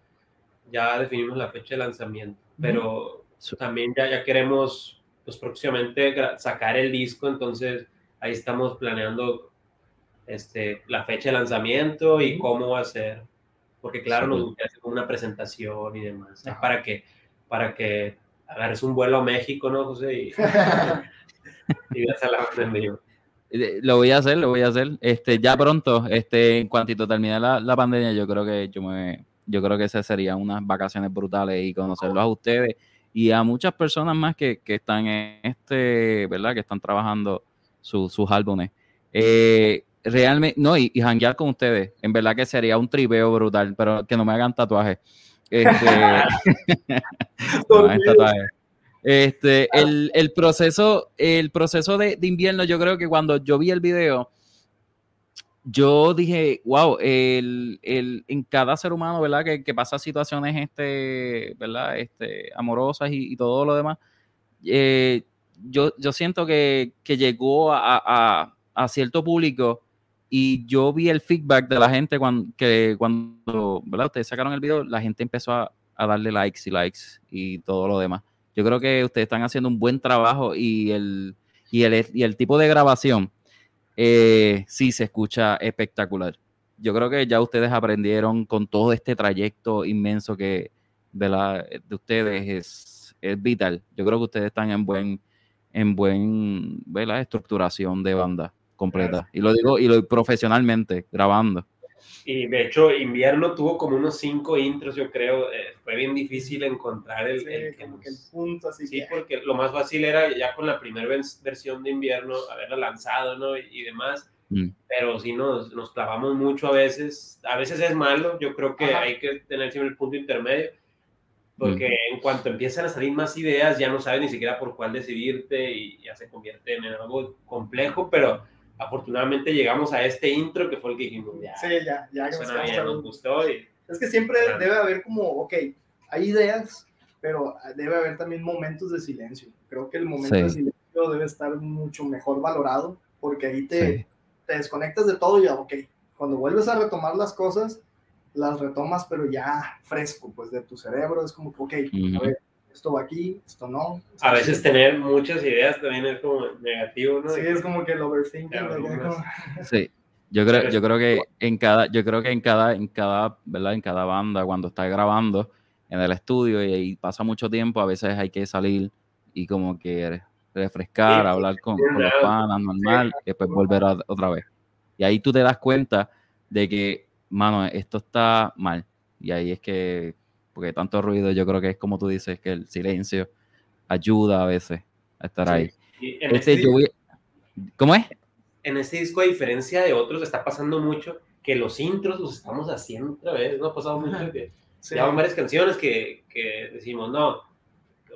ya definimos la fecha de lanzamiento, pero -huh. también ya, ya queremos pues próximamente sacar el disco, entonces ahí estamos planeando este, la fecha de lanzamiento y cómo va a ser, porque claro, sí. nos gusta hacer una presentación y demás, para que, para que agarres un vuelo a México, ¿no, José? Y, [laughs] y a la banda en vivo. Lo voy a hacer, lo voy a hacer. Este, ya pronto, este, en cuantito termine la, la pandemia, yo creo que yo me, yo creo que esas serían unas vacaciones brutales y conocerlos a ustedes y a muchas personas más que, que están en este, ¿verdad? Que están trabajando sus álbumes. Eh, realmente, no, y, y janguear con ustedes, en verdad que sería un tripeo brutal, pero que no me hagan tatuajes. Este, [laughs] Este, el, el, proceso, el proceso de, de, invierno, yo creo que cuando yo vi el video, yo dije, wow, el, el, en cada ser humano, ¿verdad? Que, que, pasa situaciones, este, ¿verdad? Este, amorosas y, y todo lo demás. Eh, yo, yo siento que, que llegó a, a, a, cierto público y yo vi el feedback de la gente cuando, que cuando, ¿verdad? Ustedes sacaron el video, la gente empezó a, a darle likes y likes y todo lo demás. Yo creo que ustedes están haciendo un buen trabajo y el, y el, y el tipo de grabación eh, sí se escucha espectacular. Yo creo que ya ustedes aprendieron con todo este trayecto inmenso que de, de ustedes es, es vital. Yo creo que ustedes están en buen, en buen ¿verdad? estructuración de banda completa. Y lo digo, y lo profesionalmente, grabando. Y de hecho, invierno tuvo como unos cinco intros, yo creo. Eh, fue bien difícil encontrar el, el, punto. Así sí, porque lo más fácil era ya con la primera versión de invierno haberla lanzado, ¿no? Y, demás. Mm. Pero sí nos, nos clavamos mucho a veces. A veces es malo. Yo creo que hay que tener siempre el punto intermedio. Porque mm. en cuanto empiezan a salir más ideas, ya no sabes ni siquiera por cuál decidirte y ya se convierte en algo complejo, pero afortunadamente llegamos a este intro que fue el que dijimos, ya, sí, ya, ya que nos gustó. Y, es que siempre debe haber como, ok, hay ideas, pero debe haber también momentos de silencio. Creo que el momento de silencio debe estar mucho mejor valorado porque ahí te, te desconectas de todo y ya, ok, cuando vuelves a retomar las cosas, las retomas, pero ya fresco, pues de tu cerebro, es como, ok, a ver, esto va aquí, esto no. a veces tener muchas ideas también es como negativo, ¿no? Sí, es como que el overthinking. Sí. Yo creo, yo creo que en cada, yo creo que en cada, en cada, ¿verdad? En cada banda, cuando está grabando en el estudio y, pasa mucho tiempo, a veces hay que salir y como que refrescar, hablar con, los panas normal, y después volver otra vez. Y ahí tú te das cuenta de que, mano, esto está mal. Y ahí es que porque tanto ruido yo creo que es como tú dices, que el silencio ayuda a veces a estar ahí. Este, este ¿Cómo es? En este disco, a diferencia de otros, está pasando mucho que los intros los estamos haciendo otra vez, ¿no? Ha pasado mucho que sí. ya varias canciones que, que, decimos, no,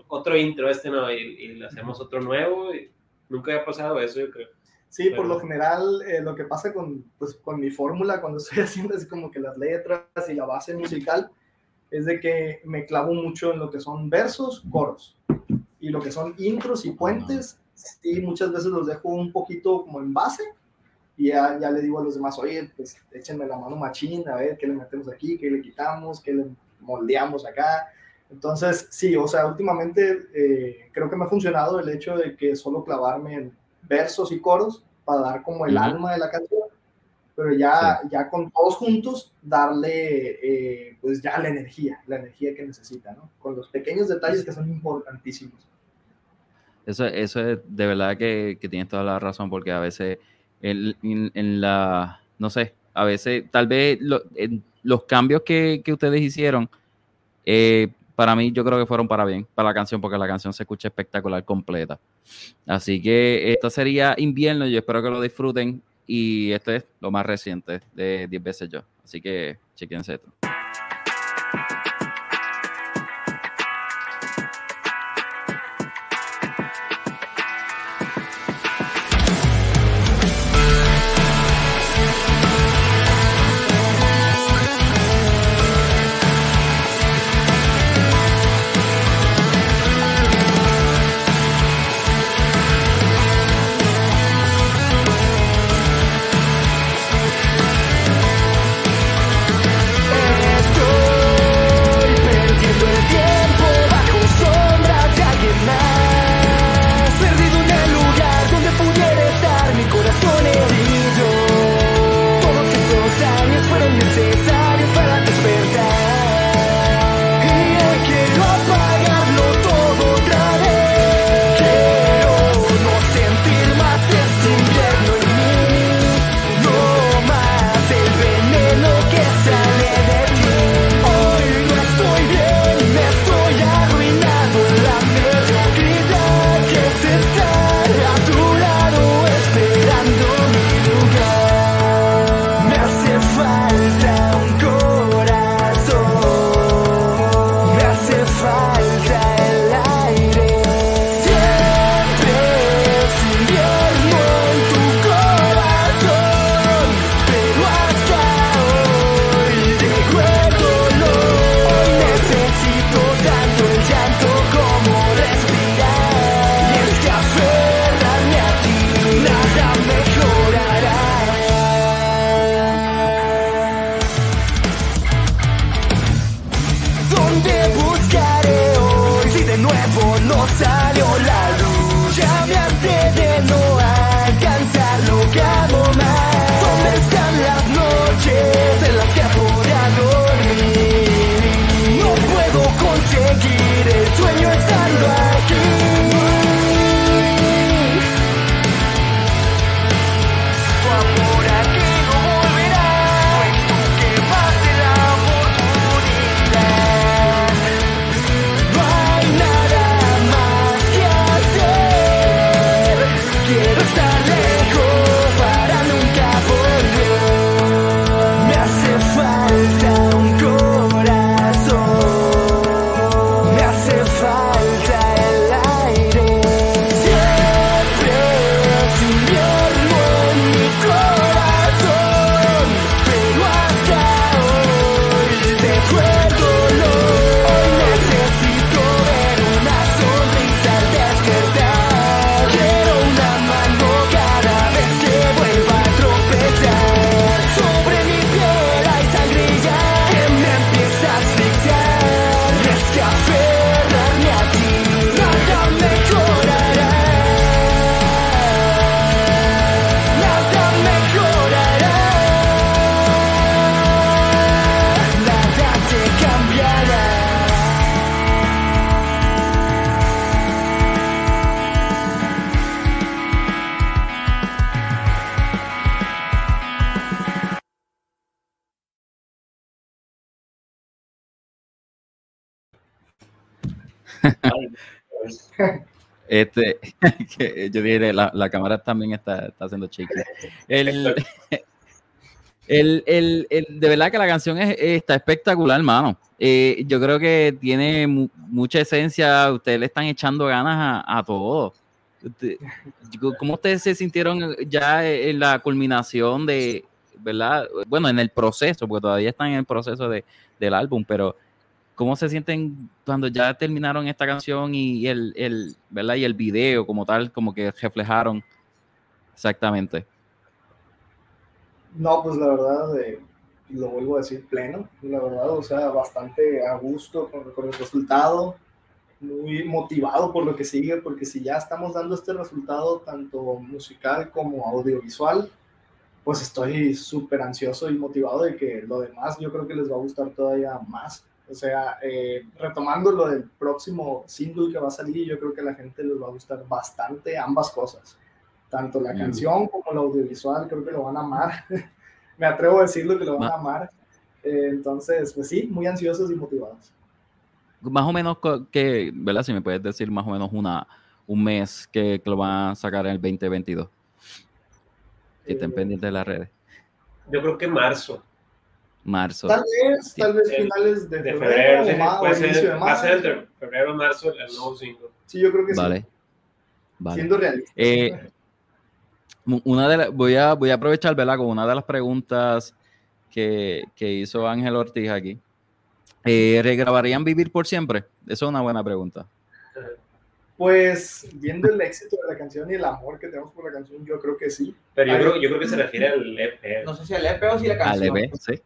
otro intro, este no, y, le hacemos otro nuevo, y nunca había pasado eso, yo creo. Sí, por lo general, eh, lo que pasa con, pues, con mi fórmula cuando [laughs] estoy haciendo así como que las letras y la base musical, es de que me clavo mucho en lo que son versos, coros. Y lo que son intros y puentes, sí, muchas veces los dejo un poquito como en base. Y ya, ya le digo a los demás, oye, pues échenme la mano machín, a ver qué le metemos aquí, qué le quitamos, qué le moldeamos acá. Entonces, sí, o sea, últimamente eh, creo que me ha funcionado el hecho de que solo clavarme en versos y coros para dar como el alma de la canción pero ya, ya con todos juntos darle eh, pues ya la energía, la energía que necesita, ¿no? Con los pequeños detalles que son importantísimos. Eso, eso es de verdad que, que tienes toda la razón, porque a veces en, en, la, no sé, a veces tal vez los cambios que, que, ustedes hicieron, eh, para mí yo creo que fueron para bien, para la canción, porque la canción se escucha espectacular completa. Así que esto sería invierno, yo espero que lo disfruten. Y este es lo más reciente de 10 veces yo. Así que chequense esto. Este, [laughs] yo dije, la, la cámara también está, está haciendo chiqui. El, [laughs] el, el, el, de verdad que la canción es, está espectacular, hermano. Eh, yo creo que tiene mucha esencia. Ustedes le están echando ganas a, a todo. ¿Cómo ustedes se sintieron ya en la culminación de, verdad? Bueno, en el proceso, porque todavía están en el proceso de, del álbum, pero ¿Cómo se sienten cuando ya terminaron esta canción y, el, el, ¿verdad? y el video como tal, como que reflejaron exactamente? No, pues la verdad, eh, lo vuelvo a decir pleno, la verdad, o sea, bastante a gusto con, con, el resultado, muy motivado por lo que sigue, porque si ya estamos dando este resultado tanto musical como audiovisual, pues estoy súper ansioso y motivado de que lo demás yo creo que les va a gustar todavía más. O sea, eh, retomando lo del próximo single que va a salir, yo creo que a la gente les va a gustar bastante ambas cosas. Tanto la canción como el audiovisual, creo que lo van a amar. [laughs] Me atrevo a decirlo que lo van a amar. Eh, entonces, pues sí, muy ansiosos y motivados. Más o menos que, ¿verdad? Si me puedes decir más o menos una, un mes que, lo van a sacar en el 2022. Que estén eh, pendientes de las redes. Yo creo que marzo marzo. Tal vez, tal vez finales de, febrero, o, más, puede ser, Va a ser entre febrero marzo el nuevo single. Sí, yo creo que vale. sí. Vale. Siendo realista. Eh, una de voy, a, voy a aprovechar, ¿verdad? Con una de las preguntas que, que hizo Ángel Ortiz aquí. Eh, ¿Regrabarían Vivir por Siempre? Eso es una buena pregunta. Pues viendo el éxito de la canción y el amor que tenemos por la canción, yo creo que sí. Pero yo, creo, yo creo que se refiere al EP. No sé si al EP o si la canción. Al EP, sí.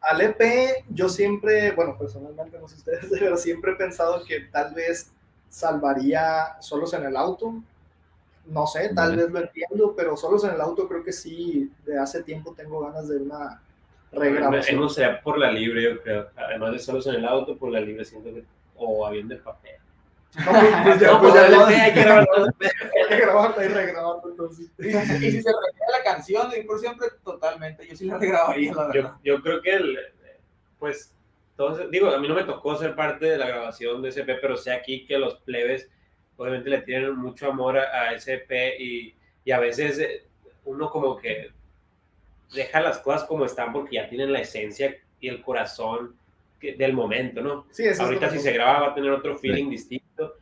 Al EP, yo siempre, bueno, personalmente no sé ustedes, [laughs] pero siempre he pensado que tal vez salvaría solos en el auto. No sé, tal vez lo entiendo, pero solos en el auto creo que sí, de hace tiempo tengo ganas de una regrabación. No sea por la libre, yo creo. Además de solos en el auto, por la libre siento que, o avión de papel. No, pues [laughs] ya, pues ya, hay que [laughs] grabarlo. hay que grabarlo y regrabarlo entonces. Y, si se canción de por siempre, totalmente, yo sí la regrabaría, la verdad. Yo, yo creo que, el, pues, entonces, digo, a mí no me tocó ser parte de la grabación de SP, pero sé aquí que los plebes obviamente le tienen mucho amor a, a SP y, y a veces eh, uno como que deja las cosas como están porque ya tienen la esencia y el corazón del momento, ¿no? Sí, Ahorita si se graba va a tener otro feeling distinto.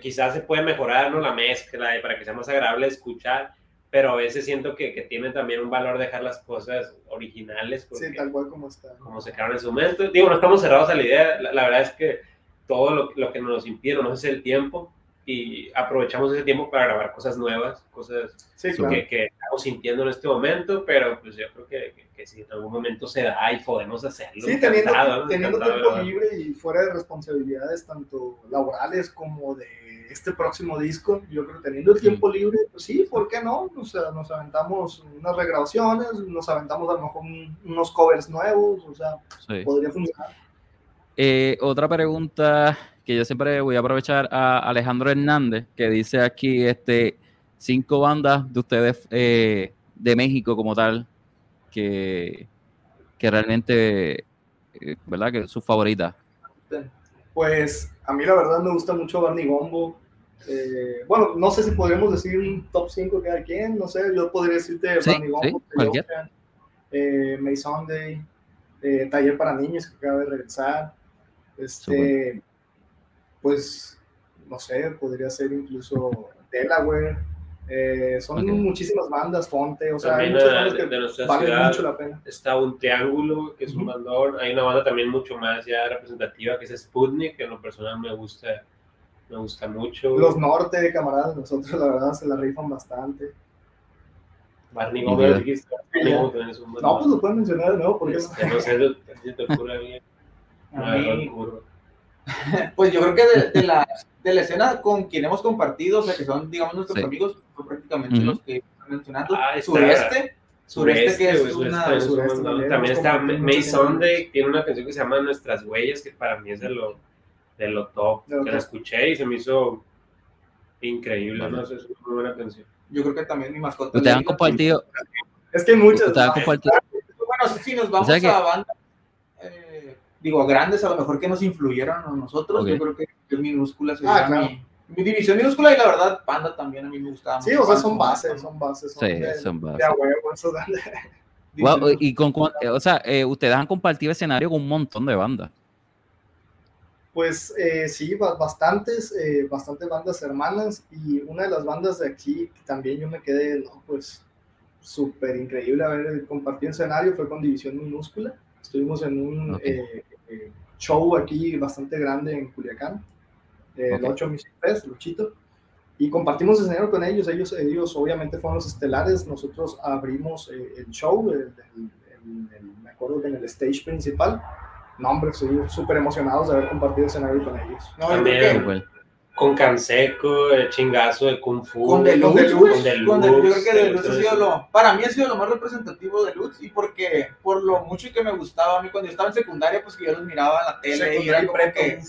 quizás se puede mejorar ¿no? la mezcla para que sea más agradable escuchar, pero a veces siento que, que tiene también un valor dejar las cosas originales. Sí, tal cual como está. Como se quedaron en su momento. Digo, no estamos cerrados a la idea. La, verdad es que todo lo, lo, que nos impide no es el tiempo y aprovechamos ese tiempo para grabar cosas nuevas, cosas que, que, estamos sintiendo en este momento, pero pues yo creo que, que, si en algún momento se da y podemos hacerlo. Sí, teniendo, teniendo tiempo libre y fuera de responsabilidades tanto laborales como de este próximo disco, yo creo que teniendo el tiempo libre, pues sí, ¿por qué no? O sea, nos aventamos unas regrabaciones, nos aventamos a lo mejor unos covers nuevos, o sea, podría funcionar. Eh, otra pregunta que yo siempre voy a aprovechar a Alejandro Hernández, que dice aquí este cinco bandas de ustedes eh, de México como tal, que, que realmente, eh, ¿verdad? Que sus favoritas. Pues a mí la verdad me gusta mucho Barney Gombo. Eh, bueno, no sé si podríamos decir un top 5 cada quien, no sé, yo podría decirte Barney Gombo, sí, eh, May Sunday, Taller para Niños que acaba de regresar. Este, pues, no sé, podría ser incluso Delaware. Eh, son muchísimas bandas, Fonte, o sea, hay muchas bandas que de nuestra valen ciudad mucho la pena. Está un Triángulo, que es un bandón. Hay una banda también mucho más ya representativa, que es Sputnik, que en lo personal me gusta, me gusta mucho. Los Norte, camaradas, nosotros la verdad se la rifan bastante. Barney Gómez. No, pues lo pueden mencionar de nuevo, porque este, no sé, si te ocurre bien. A mí, [laughs] pues yo creo que de, la, de, la, escena con quien hemos compartido, o sea, que son, digamos, nuestros amigos, son prácticamente los que están mencionando. Ah, sureste. Sureste, que es una... también, está May Sunday, tiene una canción que se llama Nuestras Huellas, que para mí es de lo, de lo top. que la escuché y se me hizo increíble, ¿no? Es una muy buena canción. Yo creo que también mi mascota... Ustedes han compartido... Es que muchas... Ustedes han compartido... Bueno, si nos vamos a banda digo, grandes a lo mejor que nos influyeron a nosotros, yo creo que es minúscula ah, mi, mi, división minúscula y la verdad Panda también a mí me gustaba Sí, o sea, son bases, son bases. Son sí, son bases. [laughs] y con, o sea, eh, ustedes han compartido escenario con un montón de bandas. Pues eh, sí, bastantes, eh, bastantes bandas hermanas y una de las bandas de aquí también yo me quedé, no, pues súper increíble haber compartido escenario fue con División Minúscula. Estuvimos en un eh, eh, show aquí bastante grande en Culiacán, el okay. 8 Music Fest, Luchito, y compartimos escenario con ellos. Ellos, ellos obviamente fueron los estelares, nosotros abrimos eh, el show, me acuerdo que en el stage principal. No, hombre, estoy súper emocionados de haber compartido escenario con ellos. No, También, con Canseco, el chingazo de Kung Fu. Con Deluxe, con Deluxe. Yo creo que Deluxe ha sido lo, para mí ha sido lo más representativo de Deluxe y porque, por lo mucho que me gustaba a mí cuando yo estaba en secundaria, pues que yo los miraba en la tele y era como que,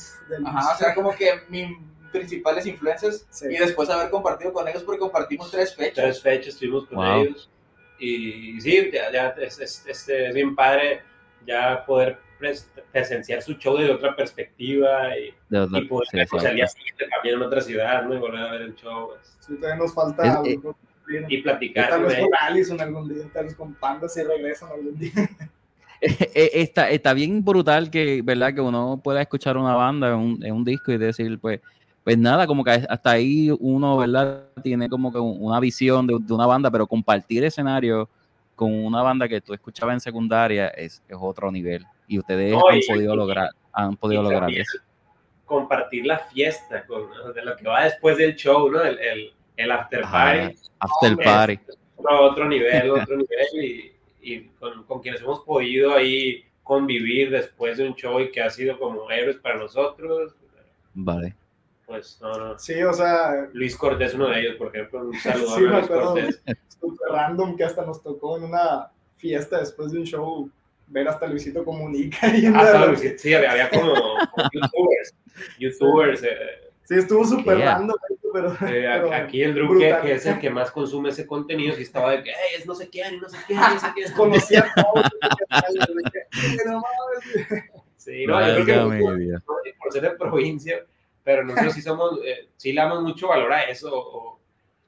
ajá, o sea, como que mis principales influencias y después haber compartido con ellos porque compartimos tres fechas. Tres fechas estuvimos con ellos y sí, ya, ya es, es, es bien padre ya poder presenciar su show de otra perspectiva y, y poder sí, pues, al día siguiente también en otra ciudad, ¿no? Y volver a ver el show. Pues. Sí, todavía nos falta es, y platicar. Tal vez con Allison algún día, tal vez con Panda si regresan algún día. [laughs] Eh, eh, está, está bien brutal que, ¿verdad? que uno pueda escuchar una banda en un, en un disco y decir, pues, pues nada, como que hasta ahí uno, ¿verdad? Tiene como que una visión de, de una banda, pero compartir escenario con una banda que tú escuchabas en secundaria es, es otro nivel y ustedes han, podido lograr, han podido lograr eso. Compartir la fiesta, con, de lo que va después del show, ¿no? El, el, el after party. after party. Otro, otro, nivel, [laughs] otro nivel, y, y con, con, quienes hemos podido ahí convivir después de un show y que ha sido como héroes para nosotros. Vale. Pues no, no. Sí, o sea. Luis Cortés, uno de ellos, por ejemplo, un [laughs] saludo sí, a Luis Cortés. [laughs] Super random que hasta nos tocó en una fiesta después de un show ver hasta Luisito Comunica. Y hasta Luisito, sí, había, como, youtubers. youtubers eh, sí, estuvo súper random. Pero, eh, [laughs] aquí el Drew, que, que, es el que más consume ese contenido, sí estaba de que es no sé quién, no sé quién, no sé quién. Conocía todo. sí, no, yo creo que por, por ser de provincia, pero nosotros sí somos, eh, sí le damos mucho valor a eso. O,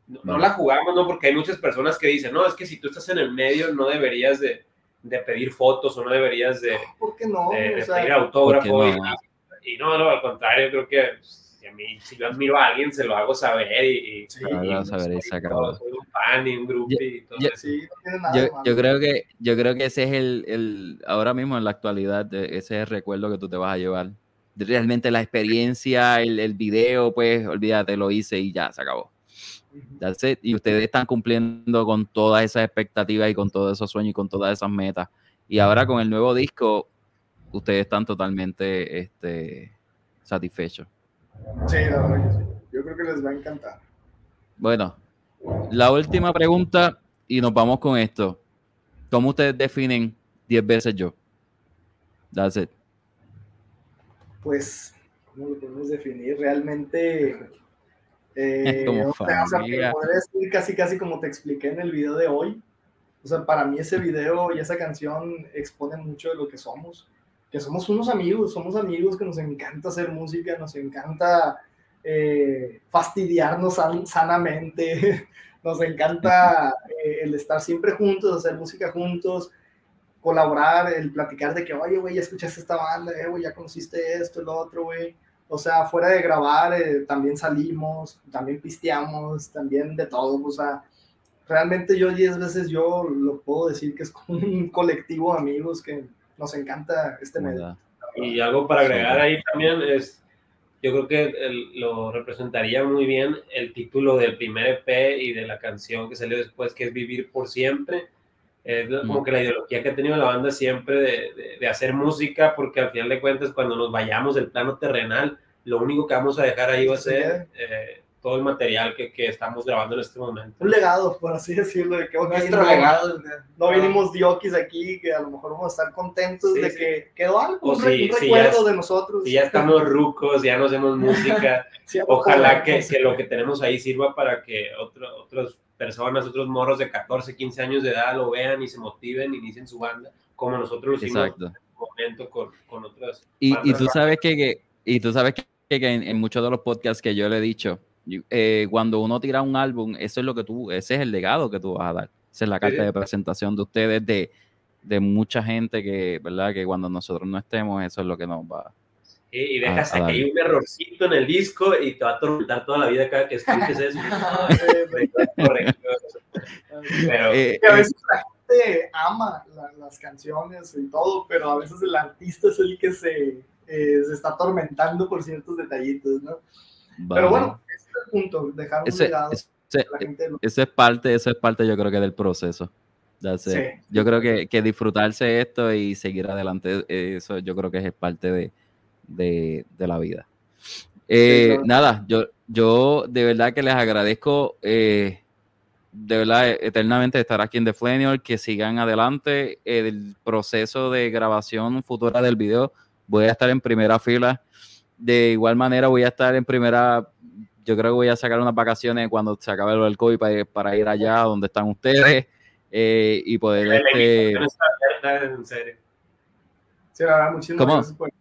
no, no, la jugamos, ¿no? Porque hay muchas personas que dicen, no, es que si tú estás en el medio no deberías de, de pedir fotos o no deberías de, ¿Por qué no? de, de pedir autógrafo. Y, y, no, no, al contrario, creo que si, a mí, si yo admiro a alguien, se lo hago saber y, y, sí, y saber y todo, soy un fan y un grupo y todo yo, sí, no yo, yo, creo que yo creo que ese es el, el ahora mismo en la actualidad ese es el recuerdo que tú te vas a llevar realmente la experiencia, el, el video, pues olvídate, lo hice y ya, se acabó. Y ustedes están cumpliendo con todas esas expectativas y con todos esos sueños y con todas esas metas. Y ahora con el nuevo disco, ustedes están totalmente este, satisfechos. Sí, la verdad que sí. Yo creo que les va a encantar. Bueno, la última pregunta y nos vamos con esto. ¿Cómo ustedes definen 10 veces yo? That's it. Pues, ¿cómo lo podemos definir? Realmente eh, como o sea, familia. podría decir casi casi como te expliqué en el video de hoy. O sea, para mí ese video y esa canción expone mucho de lo que somos. Que somos unos amigos, somos amigos que nos encanta hacer música, nos encanta eh, fastidiarnos san- sanamente, [laughs] nos encanta eh, el estar siempre juntos, hacer música juntos, colaborar, el platicar de que, oye, güey, ya escuchaste esta banda, eh, güey, ya conociste esto, lo otro, güey. O sea, fuera de grabar, eh, también salimos, también pisteamos, también de todo. O sea, realmente yo 10 veces yo lo puedo decir que es como un colectivo de amigos que nos encanta este medio. Y algo para agregar ahí también es, yo creo que el- lo representaría muy bien el título del primer EP y de la canción que salió después, que es Vivir por Siempre. Es como Mm. que la ideología que ha tenido la banda siempre de, de- de hacer música, porque al final de cuentas, cuando nos vayamos del plano terrenal, lo único que vamos a dejar ahí va a ser eh, todo el material que, que estamos grabando en este momento. Un legado, por así decirlo, de que ok, Nuestro no, legado. no vinimos diokis aquí, que a lo mejor vamos a estar contentos Sí, de sí. que quedó algo, un, re- si- un recuerdo ya- de nosotros. Si ya estamos rucos, ya no hacemos [laughs] música, Sí, Ojalá que, que lo que tenemos ahí sirva para que otro, otras personas, otros morros de 14, 15 años de edad lo vean y se motiven, inicien su banda, como nosotros lo hicimos Exacto. en un momento con, con otras. Y, y tú sabes que, que- y tú sabes que, que en, en muchos de los podcasts que yo le he dicho, eh, cuando uno tira un álbum, eso es lo que tú, ese es el legado que tú vas a dar. Esa es la carta Sí. de presentación de ustedes, de, de mucha gente que, ¿verdad? Que cuando nosotros no estemos, eso es lo que nos va. Y, y a- dejas a que hay un errorcito en el disco y te va a atormentar toda la vida cada que escuches eso. [laughs] Correcto. Pero Eh, que a eh, veces la gente ama la- las canciones y todo, pero a veces el artista es el que se, eh, se está atormentando por ciertos detallitos, ¿no? Pero vale. bueno, ese es el punto, dejar un Ese- legado ese- la gente lo- eso es parte, eso es parte, yo creo que del proceso. Sí. Yo creo que, que disfrutarse esto y seguir adelante, eh, eso yo creo que es parte de, de, de la vida. Eh, claro. Nada, yo, yo de verdad que les agradezco, eh, de verdad, eh, eternamente estar aquí en The Flanior, que sigan adelante. El proceso de grabación futura del video, voy a estar en primera fila. De igual manera, voy a estar en primera. Yo creo que voy a sacar unas vacaciones cuando se acabe lo del COVID para, para ir allá donde están ustedes eh, y poder. Este, en serio. Sí, muchísimas ¿Cómo? gracias por el.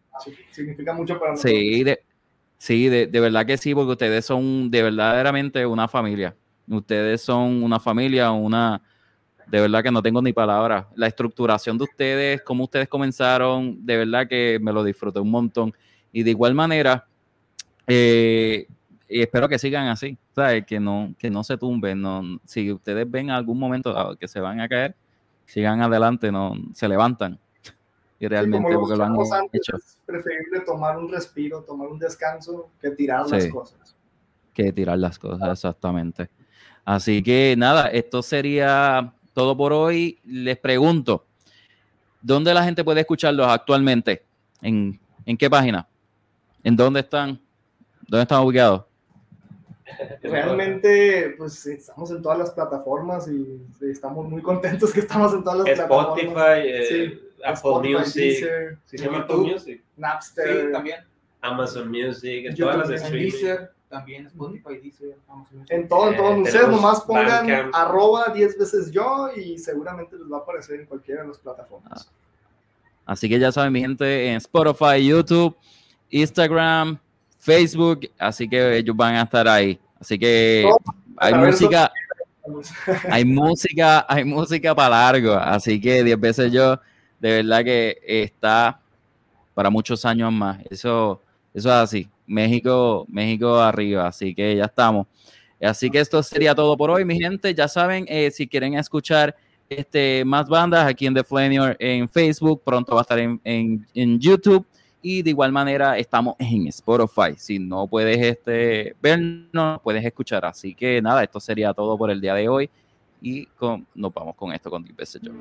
Significa mucho para nosotros. Sí, de, sí de, de verdad que sí, porque ustedes son de verdaderamente una familia. Ustedes son una familia, una... De verdad que no tengo ni palabras. La estructuración de ustedes, cómo ustedes comenzaron, de verdad que me lo disfruté un montón. Y de igual manera, eh, y espero que sigan así, ¿sabes? Que no, que no se tumben. No, si ustedes ven algún momento ah, que se van a caer, sigan adelante, no se levantan. Y realmente porque lo han antes, hecho. es preferible tomar un respiro, tomar un descanso, que tirar las cosas. que tirar las cosas, exactamente. Así que nada, esto sería todo por hoy. Les pregunto, ¿dónde la gente puede escucharlos actualmente? ¿En, en qué página? ¿En dónde están? ¿Dónde están ubicados? Realmente, pues estamos en todas las plataformas y estamos muy contentos que estamos en todas las plataformas. Spotify, eh, Sí, Apple Spotify, Music, Deezer, ¿sí se llama YouTube. Apple Music? Napster. Sí, también. Amazon Music, en YouTube todas las también. En streaming. Deezer, también Spotify, Deezer. En todo, en todo. Eh, Ustedes nomás pongan Bandcamp. arroba 10 veces yo y seguramente les va a aparecer en cualquiera de las plataformas. Así que ya saben, mi gente, en Spotify, YouTube, Instagram, Facebook, así que ellos van a estar ahí. Así que hay A ver, música, hay música, hay música para largo. Así que 10 veces yo, de verdad que está para muchos años más. Eso, eso es así. México, México arriba. Así que ya estamos. Así que esto sería todo por hoy, mi gente. Ya saben, eh, si quieren escuchar este, más bandas aquí en The Flanior en Facebook, pronto va a estar en, en- YouTube. Y de igual manera estamos en Spotify. Si no puedes este, vernos, puedes escuchar. Así que nada, esto sería todo por el día de hoy. Y con, nos vamos con esto con Deep Yo.